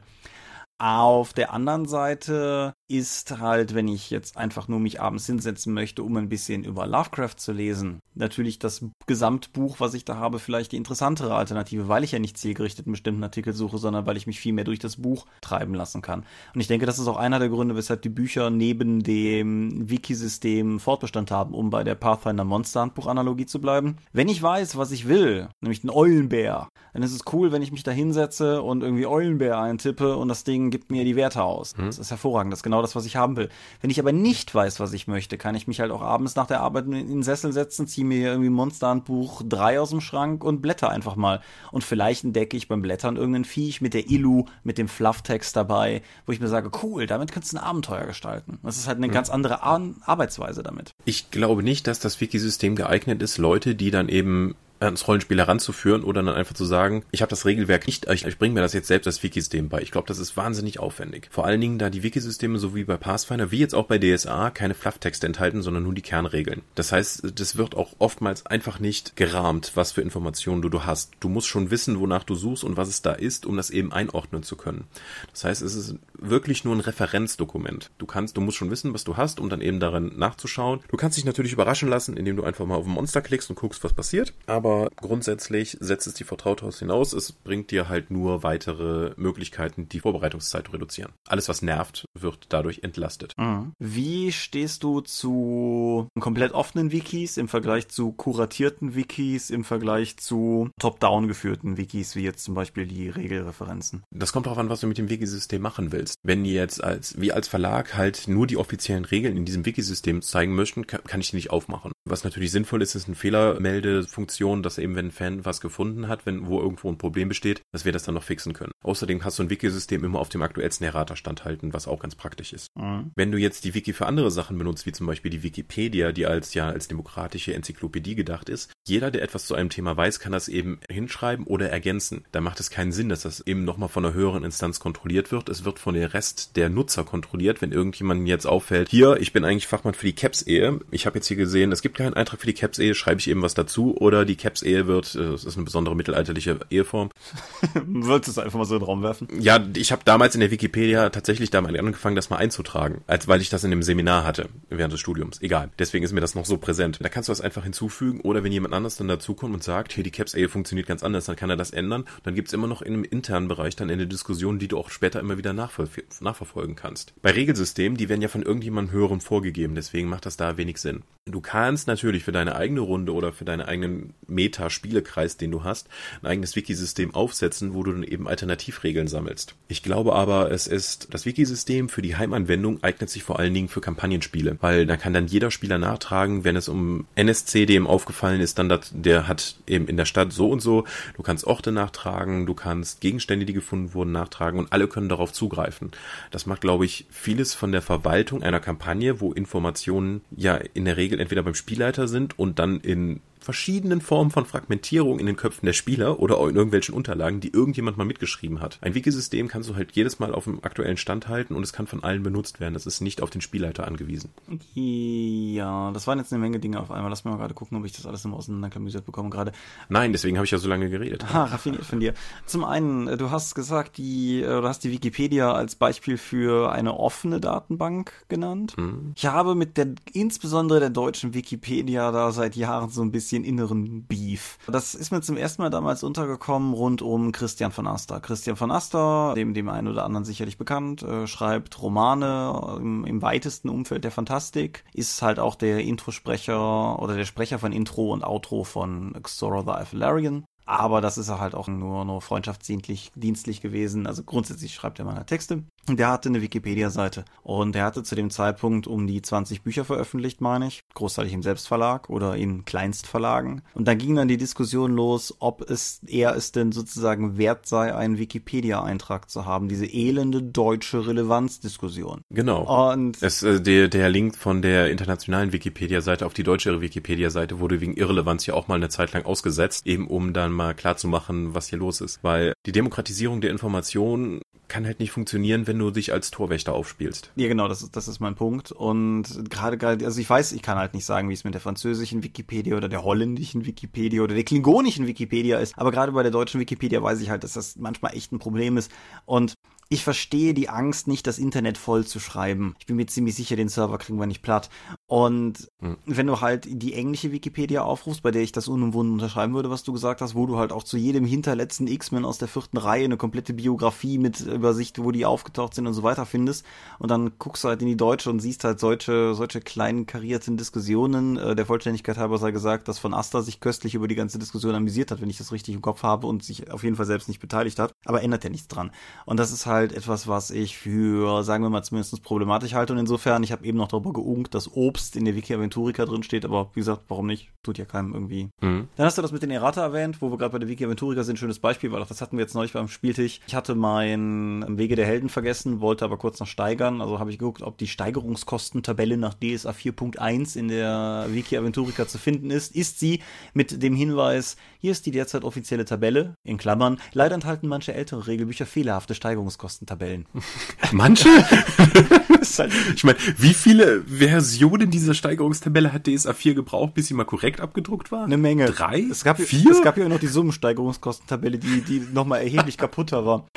Auf der anderen Seite ist halt, wenn ich jetzt einfach nur mich abends hinsetzen möchte, um ein bisschen über Lovecraft zu lesen, natürlich das Gesamtbuch, was ich da habe, vielleicht die interessantere Alternative, weil ich ja nicht zielgerichtet einen bestimmten Artikel suche, sondern weil ich mich viel mehr durch das Buch treiben lassen kann. Und ich denke, das ist auch einer der Gründe, weshalb die Bücher neben dem Wiki-System Fortbestand haben, um bei der Pathfinder Monster Handbuch Analogie zu bleiben. Wenn ich weiß, was ich will, nämlich den Eulenbär, dann ist es cool, wenn ich mich da hinsetze und irgendwie Eulenbär eintippe und das Ding gibt mir die Werte aus. Mhm. Das ist hervorragend. Das ist genau das, was ich haben will. Wenn ich aber nicht weiß, was ich möchte, kann ich mich halt auch abends nach der Arbeit in den Sessel setzen, ziehe mir irgendwie Monsterhandbuch 3 aus dem Schrank und blätter einfach mal. Und vielleicht entdecke ich beim Blättern irgendeinen Viech mit der Illu, mit dem Flufftext dabei, wo ich mir sage, cool, damit kannst du ein Abenteuer gestalten. Das ist halt eine mhm. ganz andere Ar Arbeitsweise damit. Ich glaube nicht, dass das Wiki-System geeignet ist, Leute, die dann eben ans Rollenspiel heranzuführen oder dann einfach zu sagen, ich habe das Regelwerk nicht, ich, ich bringe mir das jetzt selbst als Wikisystem bei. Ich glaube, das ist wahnsinnig aufwendig. Vor allen Dingen, da die Wikisysteme so wie bei Pathfinder, wie jetzt auch bei DSA, keine Flufftexte enthalten, sondern nur die Kernregeln. Das heißt, das wird auch oftmals einfach nicht gerahmt, was für Informationen du, du hast. Du musst schon wissen, wonach du suchst und was es da ist, um das eben einordnen zu können. Das heißt, es ist wirklich nur ein Referenzdokument. Du kannst, du musst schon wissen, was du hast, um dann eben darin nachzuschauen. Du kannst dich natürlich überraschen lassen, indem du einfach mal auf ein Monster klickst und guckst, was passiert. Aber aber grundsätzlich setzt es die Vertrauthaus hinaus. Es bringt dir halt nur weitere Möglichkeiten, die Vorbereitungszeit zu reduzieren. Alles, was nervt, wird dadurch entlastet. Mhm. Wie stehst du zu komplett offenen Wikis im Vergleich zu kuratierten Wikis, im Vergleich zu top-down geführten Wikis, wie jetzt zum Beispiel die Regelreferenzen? Das kommt darauf an, was du mit dem Wikisystem machen willst. Wenn die jetzt als, wie als Verlag halt nur die offiziellen Regeln in diesem Wikisystem zeigen möchten, kann, kann ich die nicht aufmachen. Was natürlich sinnvoll ist, ist eine Fehlermeldefunktion Funktion, dass eben, wenn ein Fan was gefunden hat, wenn wo irgendwo ein Problem besteht, dass wir das dann noch fixen können. Außerdem hast du ein Wiki-System immer auf dem aktuellsten Errata-Stand halten, was auch ganz praktisch ist. Mhm. Wenn du jetzt die Wiki für andere Sachen benutzt, wie zum Beispiel die Wikipedia, die als ja als demokratische Enzyklopädie gedacht ist, jeder, der etwas zu einem Thema weiß, kann das eben hinschreiben oder ergänzen. Da macht es keinen Sinn, dass das eben nochmal von einer höheren Instanz kontrolliert wird. Es wird von der Rest der Nutzer kontrolliert, wenn irgendjemand jetzt auffällt, hier, ich bin eigentlich Fachmann für die Caps-Ehe. Ich habe jetzt hier gesehen, es gibt keinen Eintrag für die Caps-Ehe, schreibe ich eben was dazu oder die Caps-Ehe wird, äh, es ist eine besondere mittelalterliche Eheform. *laughs* Würdest du es einfach mal so in den Raum werfen? Ja, ich habe damals in der Wikipedia tatsächlich damit angefangen, das mal einzutragen, als weil ich das in dem Seminar hatte während des Studiums. Egal. Deswegen ist mir das noch so präsent. Da kannst du das einfach hinzufügen oder wenn jemand anders dann dazukommt und sagt, hey, die Caps-Ehe funktioniert ganz anders, dann kann er das ändern. Dann gibt's immer noch in einem internen Bereich dann eine Diskussion, die du auch später immer wieder nachver nachverfolgen kannst. Bei Regelsystemen, die werden ja von irgendjemandem höherem vorgegeben, deswegen macht das da wenig Sinn. Du kannst natürlich für deine eigene Runde oder für deine eigenen Meta-Spielekreis, den du hast, ein eigenes Wikisystem aufsetzen, wo du dann eben Alternativregeln sammelst. Ich glaube aber, es ist, das Wikisystem für die Heimanwendung eignet sich vor allen Dingen für Kampagnenspiele, weil da kann dann jeder Spieler nachtragen, wenn es um NSC dem aufgefallen ist, dann dat, der hat eben in der Stadt so und so, du kannst Orte nachtragen, du kannst Gegenstände, die gefunden wurden, nachtragen und alle können darauf zugreifen. Das macht, glaube ich, vieles von der Verwaltung einer Kampagne, wo Informationen ja in der Regel entweder beim Spielleiter sind und dann in verschiedenen Formen von Fragmentierung in den Köpfen der Spieler oder auch in irgendwelchen Unterlagen, die irgendjemand mal mitgeschrieben hat. Ein Wikisystem kannst du halt jedes Mal auf dem aktuellen Stand halten und es kann von allen benutzt werden. Das ist nicht auf den Spielleiter angewiesen. Ja, das waren jetzt eine Menge Dinge auf einmal. Lass mich mal gerade gucken, ob ich das alles immer auseinanderklamüsert bekomme gerade. Nein, deswegen habe ich ja so lange geredet. Ah, raffiniert von dir. Zum einen, äh, du hast gesagt, die, äh, du hast die Wikipedia als Beispiel für eine offene Datenbank genannt. Hm. Ich habe mit der, insbesondere der deutschen Wikipedia da seit Jahren so ein bisschen bisschen inneren Beef. Das ist mir zum ersten Mal damals untergekommen rund um Christian von Aster. Christian von Aster, dem dem einen oder anderen sicherlich bekannt, äh, schreibt Romane im, im weitesten Umfeld der Fantastik, ist halt auch der Introsprecher oder der Sprecher von Intro und Outro von Xora the Valerian. Aber das ist halt auch nur, nur freundschaftsdienstlich dienstlich gewesen. Also grundsätzlich schreibt er meine Texte. Der hatte eine Wikipedia-Seite und er hatte zu dem Zeitpunkt um die 20 Bücher veröffentlicht, meine ich, großteilig im Selbstverlag oder in Kleinstverlagen. Und da ging dann die Diskussion los, ob es er es denn sozusagen wert sei, einen Wikipedia-Eintrag zu haben, diese elende deutsche Relevanzdiskussion. Genau. Und es, äh, der, der Link von der internationalen Wikipedia-Seite auf die deutsche Wikipedia-Seite wurde wegen Irrelevanz ja auch mal eine Zeit lang ausgesetzt, eben um dann mal klarzumachen, was hier los ist. Weil die Demokratisierung der Information kann halt nicht funktionieren, wenn du dich als Torwächter aufspielst. Ja, genau, das ist, das ist mein Punkt. Und gerade, also ich weiß, ich kann halt nicht sagen, wie es mit der französischen Wikipedia oder der holländischen Wikipedia oder der klingonischen Wikipedia ist. Aber gerade bei der deutschen Wikipedia weiß ich halt, dass das manchmal echt ein Problem ist. Und ich verstehe die Angst nicht, das Internet voll zu schreiben. Ich bin mir ziemlich sicher, den Server kriegen wir nicht platt. Und hm. wenn du halt die englische Wikipedia aufrufst, bei der ich das unumwunden unterschreiben würde, was du gesagt hast, wo du halt auch zu jedem hinterletzten X-Men aus der vierten Reihe eine komplette Biografie mit Übersicht, wo die aufgetaucht sind und so weiter findest. Und dann guckst du halt in die deutsche und siehst halt solche, solche kleinen karierten Diskussionen. Äh, der Vollständigkeit halber sei gesagt, dass von Asta sich köstlich über die ganze Diskussion amüsiert hat, wenn ich das richtig im Kopf habe und sich auf jeden Fall selbst nicht beteiligt hat. Aber ändert ja nichts dran. Und das ist halt etwas, was ich für, sagen wir mal, zumindest problematisch halte. Und insofern, ich habe eben noch darüber geungt, dass Obst in der Wiki Aventurica drin steht, aber wie gesagt, warum nicht? Tut ja keinem irgendwie. Mhm. Dann hast du das mit den Errata erwähnt, wo wir gerade bei der Wiki Aventurica sind, schönes Beispiel, weil auch das hatten wir jetzt neulich beim Spieltisch. Ich hatte mein Wege der Helden vergessen, wollte aber kurz noch steigern. Also habe ich geguckt, ob die Steigerungskostentabelle nach DSA 4.1 in der Wiki Aventurica zu finden ist. Ist sie mit dem Hinweis, hier ist die derzeit offizielle Tabelle, in Klammern. Leider enthalten manche ältere Regelbücher fehlerhafte Steigerungskostentabellen. *laughs* Manche? *laughs* halt ich meine, wie viele Versionen dieser Steigerungstabelle hat DSA 4 gebraucht, bis sie mal korrekt abgedruckt war? Eine Menge. Drei? Es gab, vier? Es gab ja noch die Summensteigerungskostentabelle, die, die nochmal erheblich kaputter war.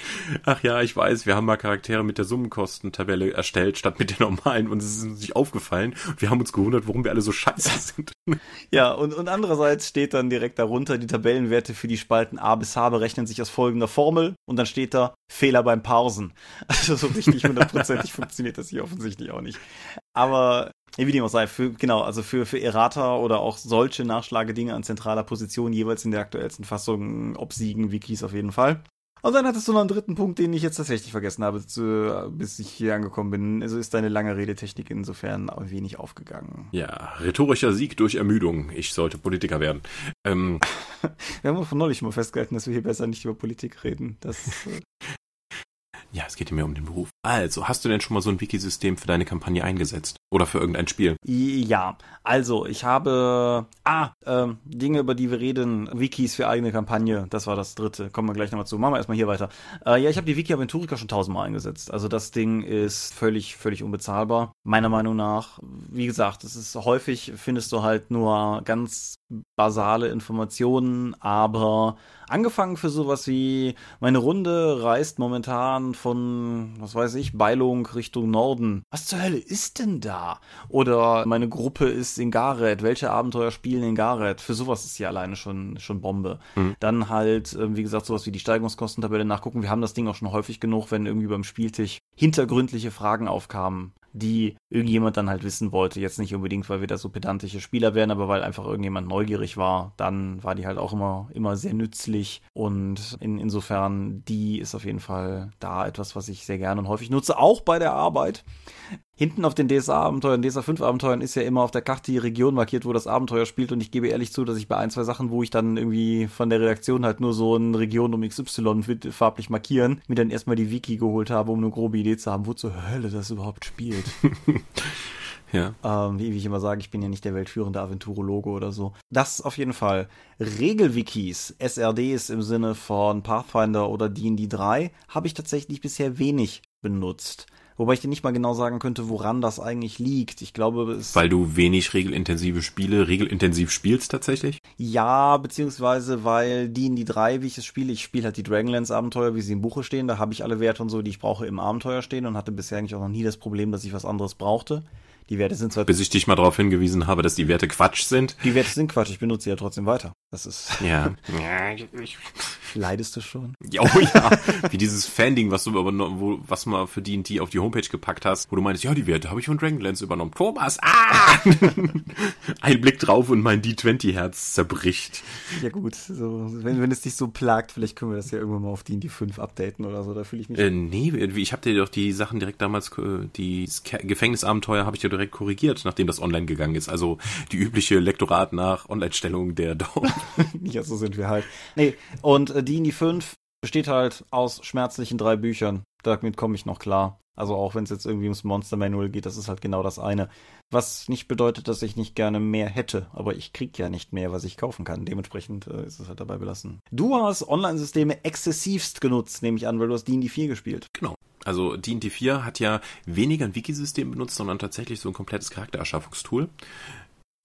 Ach ja, ich weiß, wir haben mal Charaktere mit der Summenkostentabelle erstellt, statt mit der normalen und es ist uns nicht aufgefallen. Wir haben uns gewundert, warum wir alle so scheiße *laughs* sind. Ja, und, und andererseits steht dann direkt darunter, die Tabellenwerte für die Spalten A bis H berechnen sich aus folgender Formel und dann steht da Fehler beim Parsen. Also so richtig hundertprozentig *laughs* funktioniert das hier offensichtlich auch nicht. Aber wie dem auch sei, für, genau, also für, für Errata oder auch solche Nachschlagedinge an zentraler Position jeweils in der aktuellsten Fassung obsiegen Wikis auf jeden Fall. Und dann hattest du noch einen dritten Punkt, den ich jetzt tatsächlich vergessen habe, zu, bis ich hier angekommen bin. Also ist deine lange Redetechnik insofern ein wenig aufgegangen. Ja, rhetorischer Sieg durch Ermüdung. Ich sollte Politiker werden. Ähm. *laughs* wir haben von neulich mal festgehalten, dass wir hier besser nicht über Politik reden. Das, *laughs* ja, es geht mehr um den Beruf. Also, hast du denn schon mal so ein Wikisystem für deine Kampagne eingesetzt? Oder für irgendein Spiel? Ja, also ich habe ah, äh, Dinge, über die wir reden, Wikis für eigene Kampagne, das war das dritte. Kommen wir gleich nochmal zu. Machen wir erstmal hier weiter. Äh, ja, ich habe die Wiki Aventurica schon tausendmal eingesetzt. Also das Ding ist völlig, völlig unbezahlbar. Meiner Meinung nach. Wie gesagt, es ist häufig, findest du halt nur ganz basale Informationen, aber angefangen für sowas wie meine Runde reist momentan von, was weiß ich, Beilung Richtung Norden. Was zur Hölle ist denn da? Oder meine Gruppe ist in Gareth. Welche Abenteuer spielen in Gareth? Für sowas ist sie alleine schon, schon Bombe. Mhm. Dann halt, ähm, wie gesagt, sowas wie die Steigungskostentabelle nachgucken. Wir haben das Ding auch schon häufig genug, wenn irgendwie beim Spieltisch hintergründliche Fragen aufkamen die irgendjemand dann halt wissen wollte. Jetzt nicht unbedingt, weil wir da so pedantische Spieler wären, aber weil einfach irgendjemand neugierig war. Dann war die halt auch immer, immer sehr nützlich. Und in, insofern, die ist auf jeden Fall da etwas, was ich sehr gerne und häufig nutze, auch bei der Arbeit hinten auf den DSA-Abenteuern, DSA 5-Abenteuern ist ja immer auf der Karte die Region markiert, wo das Abenteuer spielt. Und ich gebe ehrlich zu, dass ich bei ein, zwei Sachen, wo ich dann irgendwie von der Redaktion halt nur so eine Region um XY farblich markieren, mir dann erstmal die Wiki geholt habe, um eine grobe Idee zu haben, wo zur Hölle das überhaupt spielt. *laughs* Ja. Ähm, wie, wie, ich immer sage, ich bin ja nicht der weltführende Aventurologe oder so. Das auf jeden Fall. Regelwikis, SRDs im Sinne von Pathfinder oder D&D 3, habe ich tatsächlich bisher wenig benutzt. Wobei ich dir nicht mal genau sagen könnte, woran das eigentlich liegt. Ich glaube, es. Weil du wenig regelintensive Spiele regelintensiv spielst tatsächlich? Ja, beziehungsweise weil die in die drei, wie ich es spiele, ich spiele halt die Dragonlance Abenteuer, wie sie im Buche stehen. Da habe ich alle Werte und so, die ich brauche, im Abenteuer stehen und hatte bisher eigentlich auch noch nie das Problem, dass ich was anderes brauchte. Die Werte sind zwar. Bis ich dich mal darauf hingewiesen habe, dass die Werte Quatsch sind. Die Werte sind Quatsch, ich benutze sie ja trotzdem weiter. Das ist. Ja. *laughs* Leidest du schon? *laughs* Ja, oh ja. Wie dieses Fan-Ding, was du aber noch, wo, was mal für D&D auf die Homepage gepackt hast, wo du meinst, ja, die Werte habe ich von Dragonlance übernommen. Thomas, ah! *laughs* Ein Blick drauf und mein D20-Herz zerbricht. Ja gut, so, wenn, wenn es dich so plagt, vielleicht können wir das ja irgendwann mal auf D&D 5 updaten oder so, da fühle ich mich... Äh, nee, ich habe dir doch die Sachen direkt damals, äh, die Gefängnisabenteuer habe ich dir direkt korrigiert, nachdem das online gegangen ist. Also die übliche Lektorat nach Online-Stellung der Dauer. *laughs* ja, so sind wir halt. Nee, und äh, D&D 5 besteht halt aus schmerzlichen drei Büchern. Damit komme ich noch klar. Also auch wenn es jetzt irgendwie ums Monster Manual geht, das ist halt genau das eine. Was nicht bedeutet, dass ich nicht gerne mehr hätte, aber ich krieg ja nicht mehr, was ich kaufen kann. Dementsprechend äh, ist es halt dabei belassen. Du hast Online-Systeme exzessivst genutzt, nehme ich an, weil du hast D&D 4 gespielt. Genau. Also D&D 4 hat ja weniger ein Wikisystem benutzt, sondern tatsächlich so ein komplettes Charaktererschaffungstool.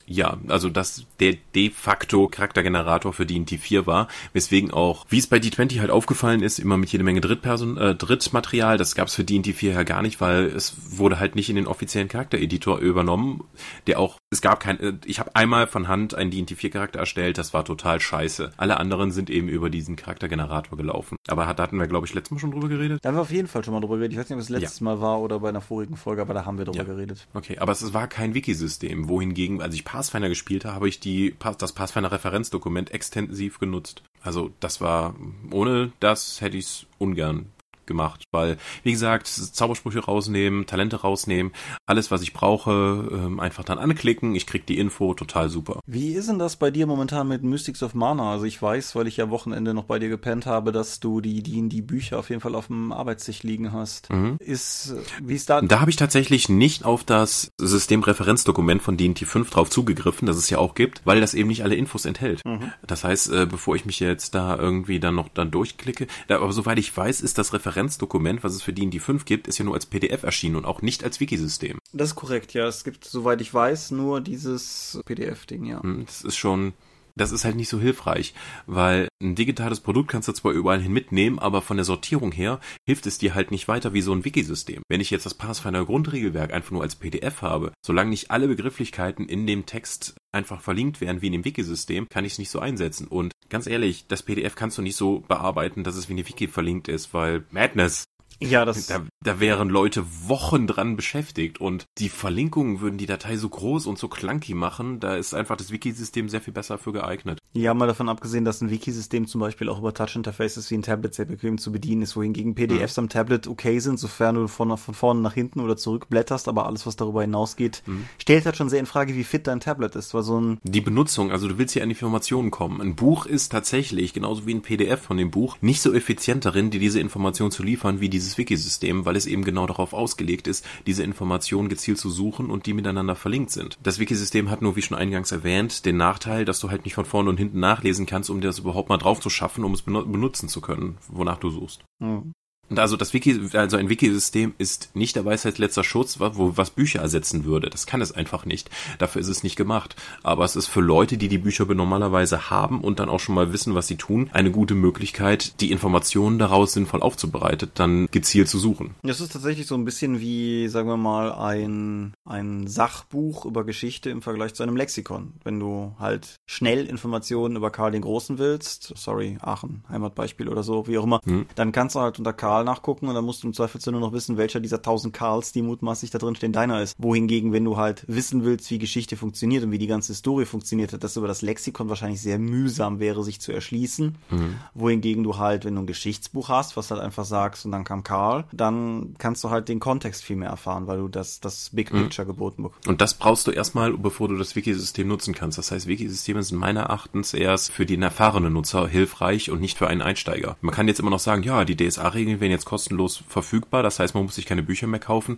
Ja, also das der de facto Charaktergenerator für D&D 4 war, weswegen auch, wie es bei D20 halt aufgefallen ist, immer mit jede Menge Drittperson, äh, Drittmaterial, das gab's für D&D 4 ja gar nicht, weil es wurde halt nicht in den offiziellen Charaktereditor übernommen, der auch, es gab kein, äh, ich habe einmal von Hand einen D&D 4 Charakter erstellt, das war total scheiße. Alle anderen sind eben über diesen Charaktergenerator gelaufen. Aber da hatten wir, glaube ich, letztes Mal schon drüber geredet. Da haben wir auf jeden Fall schon mal drüber geredet. Ich weiß nicht, ob es letztes ja. Mal war oder bei einer vorigen Folge, aber da haben wir drüber ja. geredet. Okay, aber es war kein Wikisystem, wohingegen, als ich Pathfinder gespielt habe, habe ich die, das Pathfinder-Referenzdokument extensiv genutzt. Also das war, ohne das hätte ich es ungern gemacht, weil, wie gesagt, Zaubersprüche rausnehmen, Talente rausnehmen, alles, was ich brauche, ähm, einfach dann anklicken, ich krieg die Info, total super. Wie ist denn das bei dir momentan mit Mystics of Mana? Also ich weiß, weil ich ja Wochenende noch bei dir gepennt habe, dass du die, die, die Bücher auf jeden Fall auf dem Arbeitstisch liegen hast. Mhm. Ist, wie ist da? Da habe ich tatsächlich nicht auf das Systemreferenzdokument von D&T 5 drauf zugegriffen, das es ja auch gibt, weil das eben nicht alle Infos enthält. Mhm. Das heißt, äh, bevor ich mich jetzt da irgendwie dann noch dann durchklicke, aber soweit ich weiß, ist das Referenz Referenzdokument, was es für die 5 gibt, ist ja nur als PDF erschienen und auch nicht als Wikisystem. Das ist korrekt, ja. Es gibt, soweit ich weiß, nur dieses PDF-Ding, ja. Hm, das ist schon, das ist halt nicht so hilfreich, weil ein digitales Produkt kannst du zwar überall hin mitnehmen, aber von der Sortierung her hilft es dir halt nicht weiter wie so ein Wikisystem. Wenn ich jetzt das Pathfinder Grundregelwerk einfach nur als PDF habe, solange nicht alle Begrifflichkeiten in dem Text einfach verlinkt werden wie in dem Wikisystem, kann ich es nicht so einsetzen. Und ganz ehrlich, das PDF kannst du nicht so bearbeiten, dass es wie eine Wiki verlinkt ist, weil Madness. Ja, das. Da, da wären Leute Wochen dran beschäftigt und die Verlinkungen würden die Datei so groß und so clunky machen. Da ist einfach das Wikisystem sehr viel besser für geeignet. Ja, mal davon abgesehen, dass ein Wikisystem zum Beispiel auch über Touch-Interfaces wie ein Tablet sehr bequem zu bedienen ist, wohingegen PDFs mhm. am Tablet okay sind, sofern du von, von vorne nach hinten oder zurück blätterst, aber alles, was darüber hinausgeht, mhm. stellt halt schon sehr in Frage, wie fit dein Tablet ist, weil so ein... Die Benutzung, also du willst hier an Informationen kommen. Ein Buch ist tatsächlich, genauso wie ein PDF von dem Buch, nicht so effizient darin, dir diese Information zu liefern, wie dieses Wikisystem, weil es eben genau darauf ausgelegt ist, diese Informationen gezielt zu suchen und die miteinander verlinkt sind. Das Wikisystem hat nur, wie schon eingangs erwähnt, den Nachteil, dass du halt nicht von vorne und hinten nachlesen kannst, um dir das überhaupt mal drauf zu schaffen, um es benutzen zu können, wonach du suchst. Mhm. Und also das Wiki, also ein Wiki-System ist nicht der Weisheit letzter Schutz, wo was Bücher ersetzen würde. Das kann es einfach nicht. Dafür ist es nicht gemacht. Aber es ist für Leute, die die Bücher normalerweise haben und dann auch schon mal wissen, was sie tun, eine gute Möglichkeit, die Informationen daraus sinnvoll aufzubereitet, dann gezielt zu suchen. Das ist tatsächlich so ein bisschen wie, sagen wir mal, ein, ein Sachbuch über Geschichte im Vergleich zu einem Lexikon. Wenn du halt schnell Informationen über Karl den Großen willst, sorry, Aachen, Heimatbeispiel oder so, wie auch immer, hm. dann kannst du halt unter Karl Karl nachgucken und dann musst du im Zweifelsfall nur noch wissen, welcher dieser tausend Karls, die mutmaßlich da drin stehen, deiner ist. Wohingegen, wenn du halt wissen willst, wie Geschichte funktioniert und wie die ganze Story funktioniert, hat, das über das Lexikon wahrscheinlich sehr mühsam wäre, sich zu erschließen. Mhm. Wohingegen du halt, wenn du ein Geschichtsbuch hast, was halt einfach sagst und dann kam Karl, dann kannst du halt den Kontext viel mehr erfahren, weil du das, das Big mhm. Picture mhm. geboten bekommst. Und das brauchst du erstmal, bevor du das Wikisystem nutzen kannst. Das heißt, Wikisysteme sind meiner Erachtens erst für den erfahrenen Nutzer hilfreich und nicht für einen Einsteiger. Man kann jetzt immer noch sagen, ja, die DSA-Regeln werden jetzt kostenlos verfügbar. Das heißt, man muss sich keine Bücher mehr kaufen.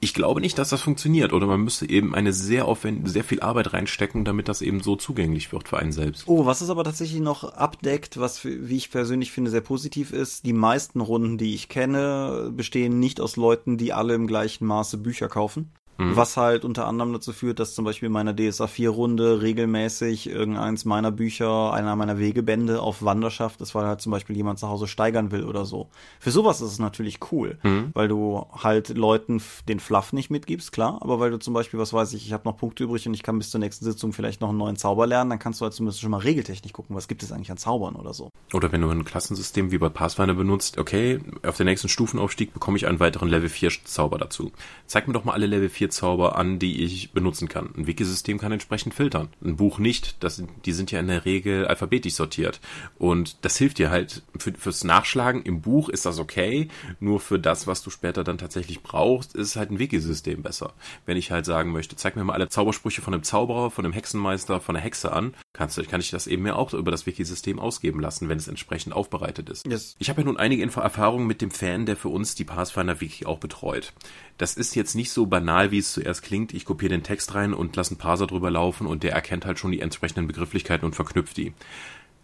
Ich glaube nicht, dass das funktioniert oder man müsste eben eine sehr aufwendige, sehr viel Arbeit reinstecken, damit das eben so zugänglich wird für einen selbst. Oh, was es aber tatsächlich noch abdeckt, was wie ich persönlich finde sehr positiv ist, die meisten Runden, die ich kenne, bestehen nicht aus Leuten, die alle im gleichen Maße Bücher kaufen. Mhm. Was halt unter anderem dazu führt, dass zum Beispiel in meiner DSA 4 Runde regelmäßig irgendeins meiner Bücher, einer meiner Wegebände auf Wanderschaft ist, weil halt zum Beispiel jemand zu Hause steigern will oder so. Für sowas ist es natürlich cool, mhm. weil du halt Leuten den Fluff nicht mitgibst, klar, aber weil du zum Beispiel, was weiß ich, ich habe noch Punkte übrig und ich kann bis zur nächsten Sitzung vielleicht noch einen neuen Zauber lernen, dann kannst du halt zumindest schon mal Regeltechnik gucken, was gibt es eigentlich an Zaubern oder so. Oder wenn du ein Klassensystem wie bei Pathfinder benutzt, okay, auf den nächsten Stufenaufstieg bekomme ich einen weiteren Level 4 Zauber dazu. Zeig mir doch mal alle Level 4 Zauber an, die ich benutzen kann. Ein Wikisystem kann entsprechend filtern. Ein Buch nicht. Das, die sind ja in der Regel alphabetisch sortiert. Und das hilft dir halt für, fürs Nachschlagen. Im Buch ist das okay. Nur für das, was du später dann tatsächlich brauchst, ist halt ein Wikisystem besser. Wenn ich halt sagen möchte, zeig mir mal alle Zaubersprüche von einem Zauberer, von einem Hexenmeister, von einer Hexe an, kannst du, kann ich das eben mir auch über das Wikisystem ausgeben lassen, wenn es entsprechend aufbereitet ist. Yes. Ich habe ja nun einige Info Erfahrungen mit dem Fan, der für uns die Pathfinder Wiki auch betreut. Das ist jetzt nicht so banal, wie es zuerst klingt. Ich kopiere den Text rein und lasse einen Parser drüber laufen und der erkennt halt schon die entsprechenden Begrifflichkeiten und verknüpft die.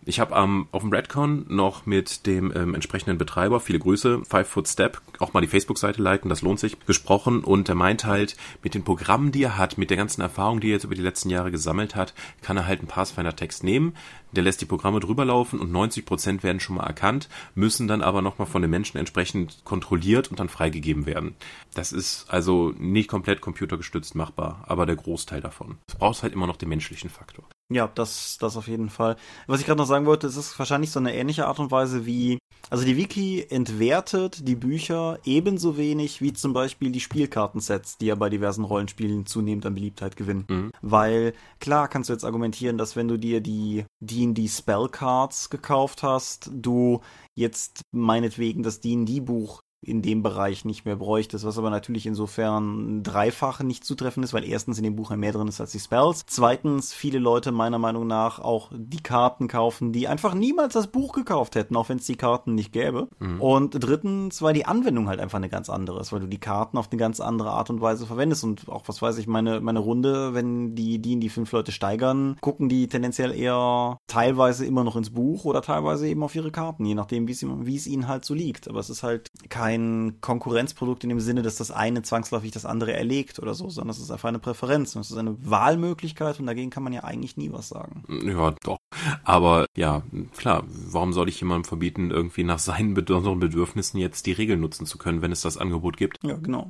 Ich habe ähm, auf dem Redcon noch mit dem ähm, entsprechenden Betreiber, viele Grüße, Five Foot Step, auch mal die Facebook-Seite liken, das lohnt sich, gesprochen und er meint halt, mit den Programmen, die er hat, mit der ganzen Erfahrung, die er jetzt über die letzten Jahre gesammelt hat, kann er halt einen Pathfinder-Text nehmen, der lässt die Programme drüber laufen und 90 Prozent werden schon mal erkannt, müssen dann aber nochmal von den Menschen entsprechend kontrolliert und dann freigegeben werden. Das ist also nicht komplett computergestützt machbar, aber der Großteil davon. Es braucht halt immer noch den menschlichen Faktor. Ja, das, das auf jeden Fall. Was ich gerade noch sagen wollte, es ist wahrscheinlich so eine ähnliche Art und Weise wie, also die Wiki entwertet die Bücher ebenso wenig wie zum Beispiel die Spielkartensets, die ja bei diversen Rollenspielen zunehmend an Beliebtheit gewinnen. Mhm. Weil, klar kannst du jetzt argumentieren, dass wenn du dir die D&D Spellcards gekauft hast, du jetzt meinetwegen das D&D-Buch in dem Bereich nicht mehr bräuchtest, was aber natürlich insofern dreifach nicht zutreffend ist, weil erstens in dem Buch mehr drin ist als die Spells. Zweitens, viele Leute meiner Meinung nach auch die Karten kaufen, die einfach niemals das Buch gekauft hätten, auch wenn es die Karten nicht gäbe. Mhm. Und drittens, weil die Anwendung halt einfach eine ganz andere ist, weil du die Karten auf eine ganz andere Art und Weise verwendest und auch, was weiß ich, meine, meine Runde, wenn die, die in die fünf Leute steigern, gucken die tendenziell eher teilweise immer noch ins Buch oder teilweise eben auf ihre Karten, je nachdem, wie es ihnen halt so liegt. Aber es ist halt kein kein Konkurrenzprodukt in dem Sinne, dass das eine zwangsläufig das andere erlegt oder so, sondern es ist einfach eine Präferenz und es ist eine Wahlmöglichkeit und dagegen kann man ja eigentlich nie was sagen. Ja, doch. Aber ja, klar, warum soll ich jemandem verbieten, irgendwie nach seinen *laughs* besonderen Bedürfnissen jetzt die Regeln nutzen zu können, wenn es das Angebot gibt? Ja, genau.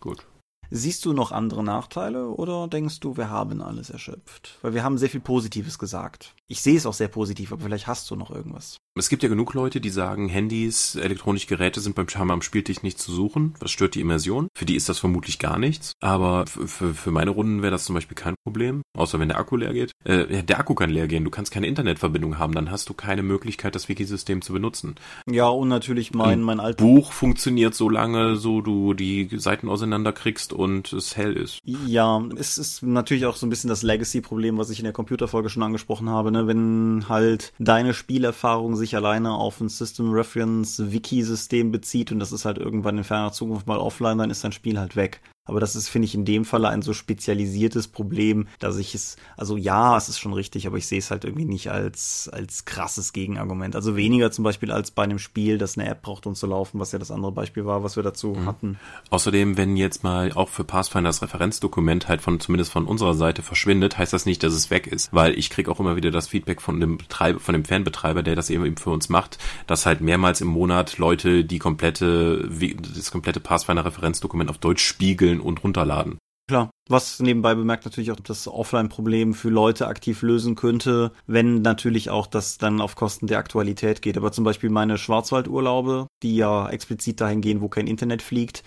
Gut. Siehst du noch andere Nachteile oder denkst du, wir haben alles erschöpft? Weil wir haben sehr viel Positives gesagt. Ich sehe es auch sehr positiv, aber vielleicht hast du noch irgendwas. Es gibt ja genug Leute, die sagen, Handys, elektronische Geräte sind beim Charme am Spieltisch nicht zu suchen. Das stört die Immersion. Für die ist das vermutlich gar nichts. Aber für, für meine Runden wäre das zum Beispiel kein Problem. Außer wenn der Akku leer geht. Äh, der Akku kann leer gehen. Du kannst keine Internetverbindung haben. Dann hast du keine Möglichkeit, das Wikisystem zu benutzen. Ja, und natürlich mein, mein altes Buch funktioniert so lange, so du die Seiten auseinanderkriegst und es hell ist. Ja, es ist natürlich auch so ein bisschen das Legacy-Problem, was ich in der Computerfolge schon angesprochen habe. Ne? Wenn halt deine Spielerfahrung sich alleine auf ein System Reference Wiki-System bezieht und das ist halt irgendwann in ferner Zukunft mal offline, dann ist dein Spiel halt weg. Aber das ist, finde ich, in dem Falle ein so spezialisiertes Problem, dass ich es, also ja, es ist schon richtig, aber ich sehe es halt irgendwie nicht als, als krasses Gegenargument. Also weniger zum Beispiel als bei einem Spiel, das eine App braucht, um zu laufen, was ja das andere Beispiel war, was wir dazu mhm. hatten. Außerdem, wenn jetzt mal auch für Pathfinder das Referenzdokument halt von, zumindest von unserer Seite verschwindet, heißt das nicht, dass es weg ist, weil ich kriege auch immer wieder das Feedback von dem Betreiber, von dem Fanbetreiber, der das eben für uns macht, dass halt mehrmals im Monat Leute die komplette, das komplette Pathfinder Referenzdokument auf Deutsch spiegeln spielen und runterladen. Klar, was nebenbei bemerkt natürlich auch das Offline-Problem für Leute aktiv lösen könnte, wenn natürlich auch das dann auf Kosten der Aktualität geht. Aber zum Beispiel meine Schwarzwaldurlaube, die ja explizit dahin gehen, wo kein Internet fliegt,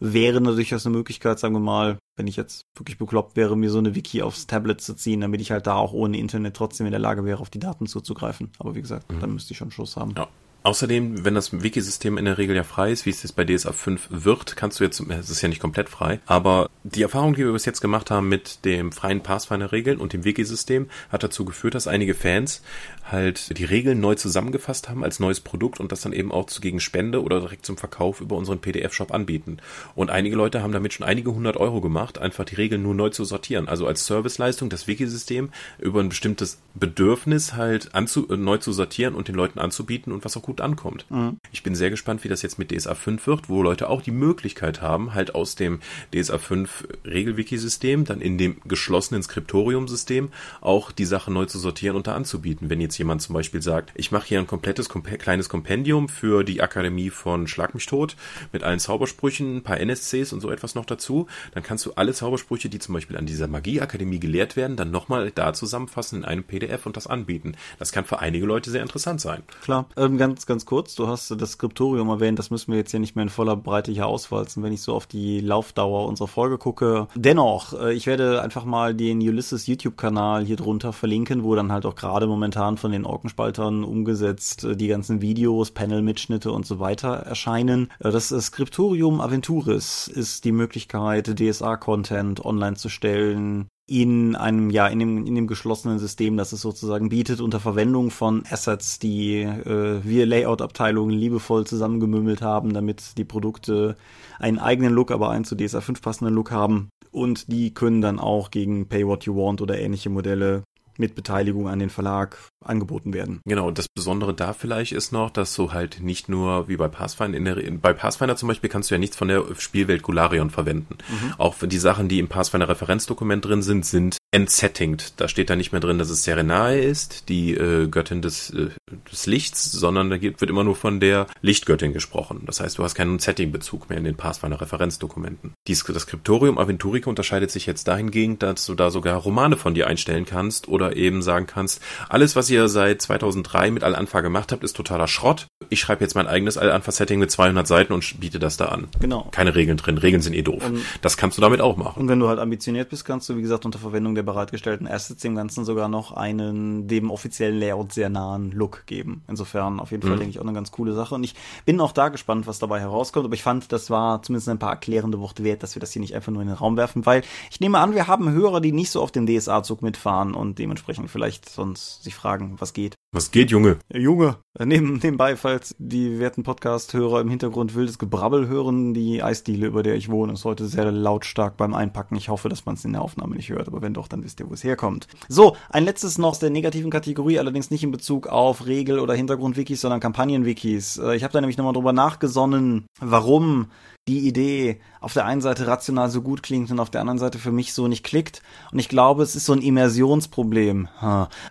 wäre natürlich eine Möglichkeit, sagen wir mal, wenn ich jetzt wirklich bekloppt wäre, mir so eine Wiki aufs Tablet zu ziehen, damit ich halt da auch ohne Internet trotzdem in der Lage wäre, auf die Daten zuzugreifen. Aber wie gesagt, mhm. dann müsste ich schon Schluss haben. Ja. Außerdem, wenn das Wiki-System in der Regel ja frei ist, wie es jetzt bei DSA 5 wird, kannst du jetzt, es ist ja nicht komplett frei, aber die Erfahrung, die wir bis jetzt gemacht haben mit dem freien Pathfinder-Regeln und dem Wiki-System, hat dazu geführt, dass einige Fans halt die Regeln neu zusammengefasst haben als neues Produkt und das dann eben auch zu gegen Spende oder direkt zum Verkauf über unseren PDF-Shop anbieten. Und einige Leute haben damit schon einige hundert Euro gemacht, einfach die Regeln nur neu zu sortieren. Also als Serviceleistung das Wiki-System über ein bestimmtes Bedürfnis halt anzu, äh, neu zu sortieren und den Leuten anzubieten und was auch gut ankommt. Mhm. Ich bin sehr gespannt, wie das jetzt mit DSA 5 wird, wo Leute auch die Möglichkeit haben, halt aus dem DSA 5 Regelwiki-System dann in dem geschlossenen Skriptorium-System auch die Sachen neu zu sortieren und da anzubieten. Wenn jetzt jemand zum Beispiel sagt, ich mache hier ein komplettes komp kleines Kompendium für die Akademie von Schlag mich tot mit allen Zaubersprüchen, ein paar NSCs und so etwas noch dazu, dann kannst du alle Zaubersprüche, die zum Beispiel an dieser Magieakademie gelehrt werden, dann nochmal da zusammenfassen in einem PDF und das anbieten. Das kann für einige Leute sehr interessant sein. Klar, ähm, ganz, ganz kurz, du hast das Skriptorium erwähnt, das müssen wir jetzt hier nicht mehr in voller Breite hier auswalzen, wenn ich so auf die Laufdauer unserer Folge gucke. Dennoch, äh, ich werde einfach mal den Ulysses YouTube-Kanal hier drunter verlinken, wo dann halt auch gerade momentan von den Orkenspaltern umgesetzt äh, die ganzen Videos, Panel-Mitschnitte und so weiter erscheinen. Äh, das Skriptorium Aventuris ist die Möglichkeit, DSA-Content online zu stellen, in einem, ja, in dem, in dem geschlossenen System, das es sozusagen bietet, unter Verwendung von Assets, die äh, wir Layout-Abteilungen liebevoll zusammengemümmelt haben, damit die Produkte einen eigenen Look, aber einen zu DSA 5 passenden Look haben. Und die können dann auch gegen Pay What You Want oder ähnliche Modelle mit Beteiligung an den Verlag angeboten werden. Genau, und das Besondere da vielleicht ist noch, dass du halt nicht nur wie bei Pathfinder, in der, bei Pathfinder zum Beispiel kannst du ja nichts von der Spielwelt Golarion verwenden. Mhm. Auch die Sachen, die im Pathfinder Referenzdokument drin sind, sind entsettinged. Da steht da nicht mehr drin, dass es Serenae ist, die äh, Göttin des, äh, des Lichts, sondern da wird immer nur von der Lichtgöttin gesprochen. Das heißt, du hast keinen Setting-Bezug mehr in den Pathfinder Referenzdokumenten. Dies, das Skriptorium Aventurica unterscheidet sich jetzt dahingehend, dass du da sogar Romane von dir einstellen kannst oder eben sagen kannst, alles, was ihr seit 2003 mit Al-Anfa gemacht habt, ist totaler Schrott. Ich schreibe jetzt mein eigenes Al-Anfa-Setting mit 200 Seiten und biete das da an. Genau. Keine Regeln drin. Regeln sind eh doof. Und das kannst du damit auch machen. Und wenn du halt ambitioniert bist, kannst du, wie gesagt, unter Verwendung der bereitgestellten Assets dem Ganzen sogar noch einen dem offiziellen Layout sehr nahen Look geben. Insofern auf jeden Fall, mhm. denke ich, auch eine ganz coole Sache. Und ich bin auch da gespannt, was dabei herauskommt. Aber ich fand, das war zumindest ein paar erklärende Worte wert, dass wir das hier nicht einfach nur in den Raum werfen, weil ich nehme an, wir haben Hörer, die nicht so auf dem DSA-Zug mitfahren und dementsprechend vielleicht sonst sich fragen, was geht. Was geht, Junge? Junge. Neben, nebenbei, falls die werten Podcast-Hörer im Hintergrund wildes Gebrabbel hören, die Eisdiele, über der ich wohne, ist heute sehr lautstark beim Einpacken. Ich hoffe, dass man es in der Aufnahme nicht hört, aber wenn doch, dann wisst ihr, wo es herkommt. So, ein letztes noch aus der negativen Kategorie, allerdings nicht in Bezug auf Regel- oder Hintergrund-Wikis, sondern Kampagnen-Wikis. Äh, ich habe da nämlich nochmal drüber nachgesonnen, warum die Idee auf der einen Seite rational so gut klingt und auf der anderen Seite für mich so nicht klickt. Und ich glaube, es ist so ein Immersionsproblem,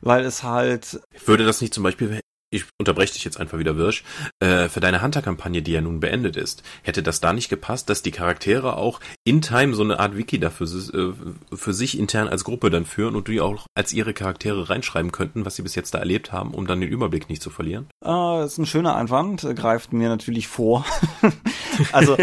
weil es halt. Würde das nicht zum Beispiel ich unterbreche dich jetzt einfach wieder, Wirsch, äh, für deine Hunter-Kampagne, die ja nun beendet ist, hätte das da nicht gepasst, dass die Charaktere auch in Time so eine Art Wiki dafür äh, für sich intern als Gruppe dann führen und die auch als ihre Charaktere reinschreiben könnten, was sie bis jetzt da erlebt haben, um dann den Überblick nicht zu verlieren? Äh, das ist ein schöner Einwand, greift mir natürlich vor. *laughs* also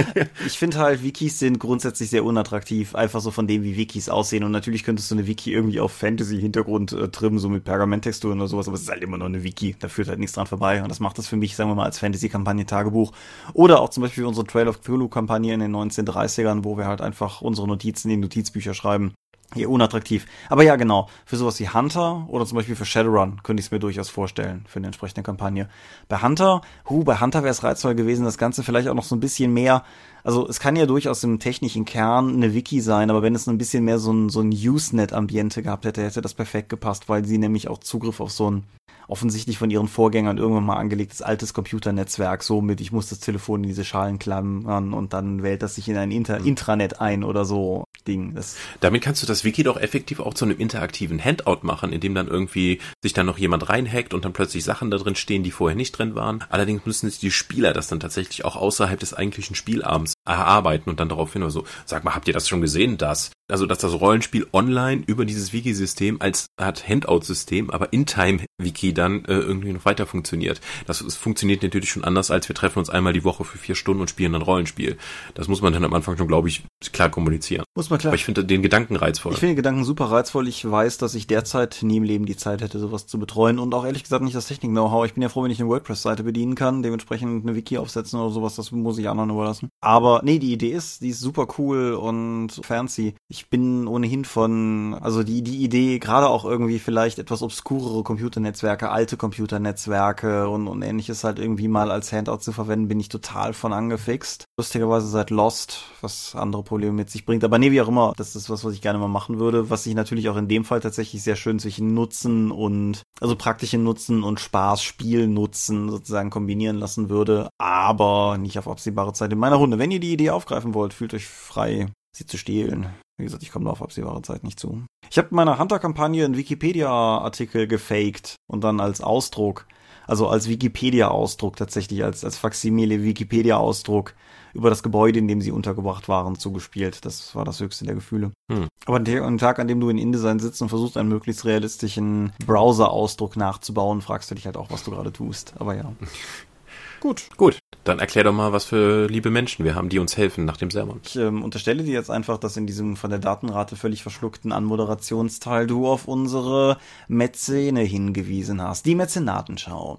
ich finde halt, Wikis sind grundsätzlich sehr unattraktiv, einfach so von dem, wie Wikis aussehen. Und natürlich könntest du eine Wiki irgendwie auf Fantasy-Hintergrund äh, trimmen, so mit Pergamenttexturen oder sowas, aber es ist halt immer noch eine Wiki. Da führt halt nichts dran vorbei. Und das macht das für mich, sagen wir mal, als Fantasy-Kampagne-Tagebuch. Oder auch zum Beispiel unsere Trail of Cthulhu-Kampagne in den 1930ern, wo wir halt einfach unsere Notizen in Notizbücher schreiben. Hier unattraktiv. Aber ja, genau. Für sowas wie Hunter oder zum Beispiel für Shadowrun könnte ich es mir durchaus vorstellen für eine entsprechende Kampagne. Bei Hunter, hu, bei Hunter wäre es reizvoll gewesen, das Ganze vielleicht auch noch so ein bisschen mehr. Also es kann ja durchaus im technischen Kern eine Wiki sein, aber wenn es ein bisschen mehr so ein, so ein Usenet-Ambiente gehabt hätte, hätte das perfekt gepasst, weil sie nämlich auch Zugriff auf so ein offensichtlich von ihren Vorgängern irgendwann mal angelegtes altes Computernetzwerk, so mit, ich muss das Telefon in diese Schalen klammern und dann wählt das sich in ein Inter. Intranet ein oder so Ding. Das Damit kannst du das Wiki doch effektiv auch zu einem interaktiven Handout machen, in dem dann irgendwie sich dann noch jemand reinhackt und dann plötzlich Sachen da drin stehen, die vorher nicht drin waren. Allerdings müssen die Spieler das dann tatsächlich auch außerhalb des eigentlichen Spielabends erarbeiten und dann darauf hin oder so, sag mal, habt ihr das schon gesehen, das? Also, dass das Rollenspiel online über dieses Wiki-System als Art Handout-System, aber in Time-Wiki dann äh, irgendwie noch weiter funktioniert. Das, das funktioniert natürlich schon anders, als wir treffen uns einmal die Woche für vier Stunden und spielen ein Rollenspiel. Das muss man dann am Anfang schon, glaube ich, klar kommunizieren. Muss man klar. Aber ich finde den Gedanken reizvoll. Ich finde den Gedanken super reizvoll. Ich weiß, dass ich derzeit nie im Leben die Zeit hätte, sowas zu betreuen und auch ehrlich gesagt nicht das Technik-Know-how. Ich bin ja froh, wenn ich eine WordPress-Seite bedienen kann, dementsprechend eine Wiki aufsetzen oder sowas, das muss ich anderen überlassen. Aber nee, die Idee ist, die ist super cool und fancy. Ich bin ohnehin von, also die, die Idee, gerade auch irgendwie vielleicht etwas obskurere Computernetzwerke, alte Computernetzwerke und, und ähnliches halt irgendwie mal als Handout zu verwenden, bin ich total von angefixt. lustigerweise seit Lost, was andere Probleme mit sich bringt. Aber nee, wie auch immer, das ist was, was ich gerne mal machen würde, was sich natürlich auch in dem Fall tatsächlich sehr schön zwischen Nutzen und, also praktischen Nutzen und Spaß, Spiel Nutzen sozusagen kombinieren lassen würde, aber nicht auf absehbare Zeit in meiner Runde. Wenn ihr die Idee aufgreifen wollt, fühlt euch frei, sie zu stehlen. Wie gesagt, ich komme da auf absehbare Zeit nicht zu. Ich habe meiner Hunter-Kampagne einen Wikipedia-Artikel gefaked und dann als Ausdruck, also als Wikipedia-Ausdruck tatsächlich, als, als Faximile Wikipedia-Ausdruck über das Gebäude, in dem sie untergebracht waren, zugespielt. Das war das höchste der Gefühle. Hm. Aber an Tag, an dem du in InDesign sitzt und versuchst, einen möglichst realistischen Browser-Ausdruck nachzubauen, fragst du dich halt auch, was du gerade tust. Aber ja. *laughs* Gut. Gut. Dann erklär doch mal, was für liebe Menschen wir haben, die uns helfen nach dem Sermon. Ich ähm, unterstelle dir jetzt einfach, dass in diesem von der Datenrate völlig verschluckten Anmoderationsteil du auf unsere Mäzene hingewiesen hast. Die Mäzenatenschau.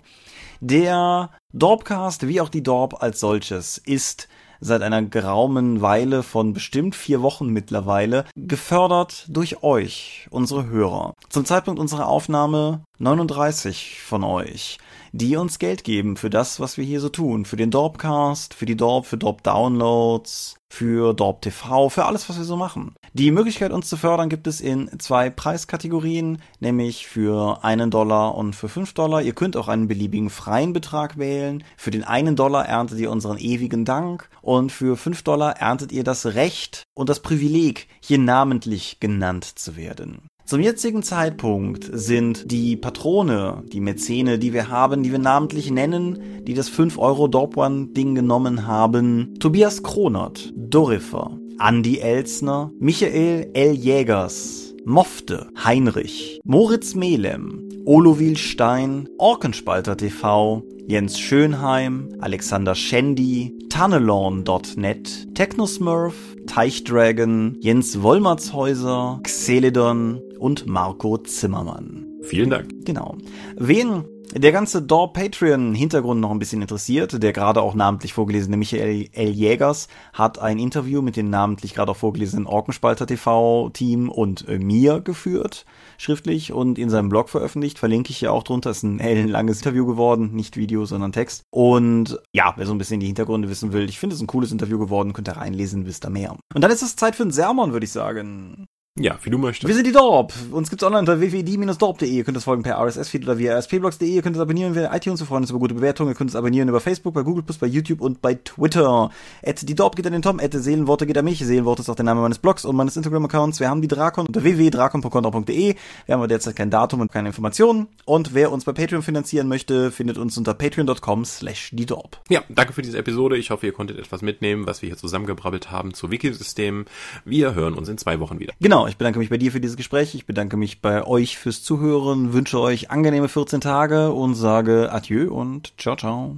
Der Dorpcast, wie auch die Dorp als solches, ist seit einer geraumen Weile von bestimmt vier Wochen mittlerweile gefördert durch euch, unsere Hörer. Zum Zeitpunkt unserer Aufnahme 39 von euch die uns Geld geben für das, was wir hier so tun. Für den Dorpcast, für die Dorp, für Dorp Downloads, für Dorp TV, für alles, was wir so machen. Die Möglichkeit, uns zu fördern, gibt es in zwei Preiskategorien, nämlich für einen Dollar und für fünf Dollar. Ihr könnt auch einen beliebigen freien Betrag wählen. Für den einen Dollar erntet ihr unseren ewigen Dank und für fünf Dollar erntet ihr das Recht und das Privileg, hier namentlich genannt zu werden. Zum jetzigen Zeitpunkt sind die Patrone, die Mäzene, die wir haben, die wir namentlich nennen, die das 5 Euro Dorp One Ding genommen haben, Tobias Kronert, Dorifer, Andy Elsner, Michael L. Jägers, Mofte, Heinrich, Moritz Melem, Olovil Stein, Orkenspalter TV, Jens Schönheim, Alexander Schendi, Tannelorn.net, Technosmurf, Teichdragon, Jens Wollmatshäuser, Xeledon und Marco Zimmermann. Vielen Dank. Genau. Wen der ganze Door Patreon Hintergrund noch ein bisschen interessiert, der gerade auch namentlich vorgelesene Michael L. Jägers hat ein Interview mit dem namentlich gerade auch vorgelesenen Orkenspalter TV Team und äh, mir geführt, schriftlich und in seinem Blog veröffentlicht, verlinke ich ja auch drunter, ist ein ellenlanges Interview geworden, nicht Video, sondern Text. Und ja, wer so ein bisschen die Hintergründe wissen will, ich finde es ein cooles Interview geworden, könnt ihr reinlesen, wisst ihr mehr. Und dann ist es Zeit für ein Sermon, würde ich sagen. Ja, wie du möchtest. Wir sind die Dorp. Uns gibt's online unter www.die-dorp.de. Ihr könnt das folgen per RSS-Feed oder via rspblogs.de. Ihr könnt es abonnieren via iTunes. Wir freuen uns über gute Bewertungen. Ihr könnt es abonnieren über Facebook, bei Google+, bei YouTube und bei Twitter. At die Dorp geht an den Tom. At Seelenworte geht an mich. Seelenworte ist auch der Name meines Blogs und meines Instagram-Accounts. Wir haben die Drakon unter www.drakon.de. Wir haben aber derzeit kein Datum und keine Informationen. Und wer uns bei Patreon finanzieren möchte, findet uns unter patreon.com slash die Dorp. Ja, danke für diese Episode. Ich hoffe, ihr konntet etwas mitnehmen, was wir hier zusammengebrabbelt haben zu Wikisystem. Wir hören uns in zwei Wochen wieder. Genau, ich bedanke mich bei dir für die dieses Gespräch. Ich bedanke mich bei euch fürs Zuhören, wünsche euch angenehme 14 Tage und sage Adieu und ciao, ciao.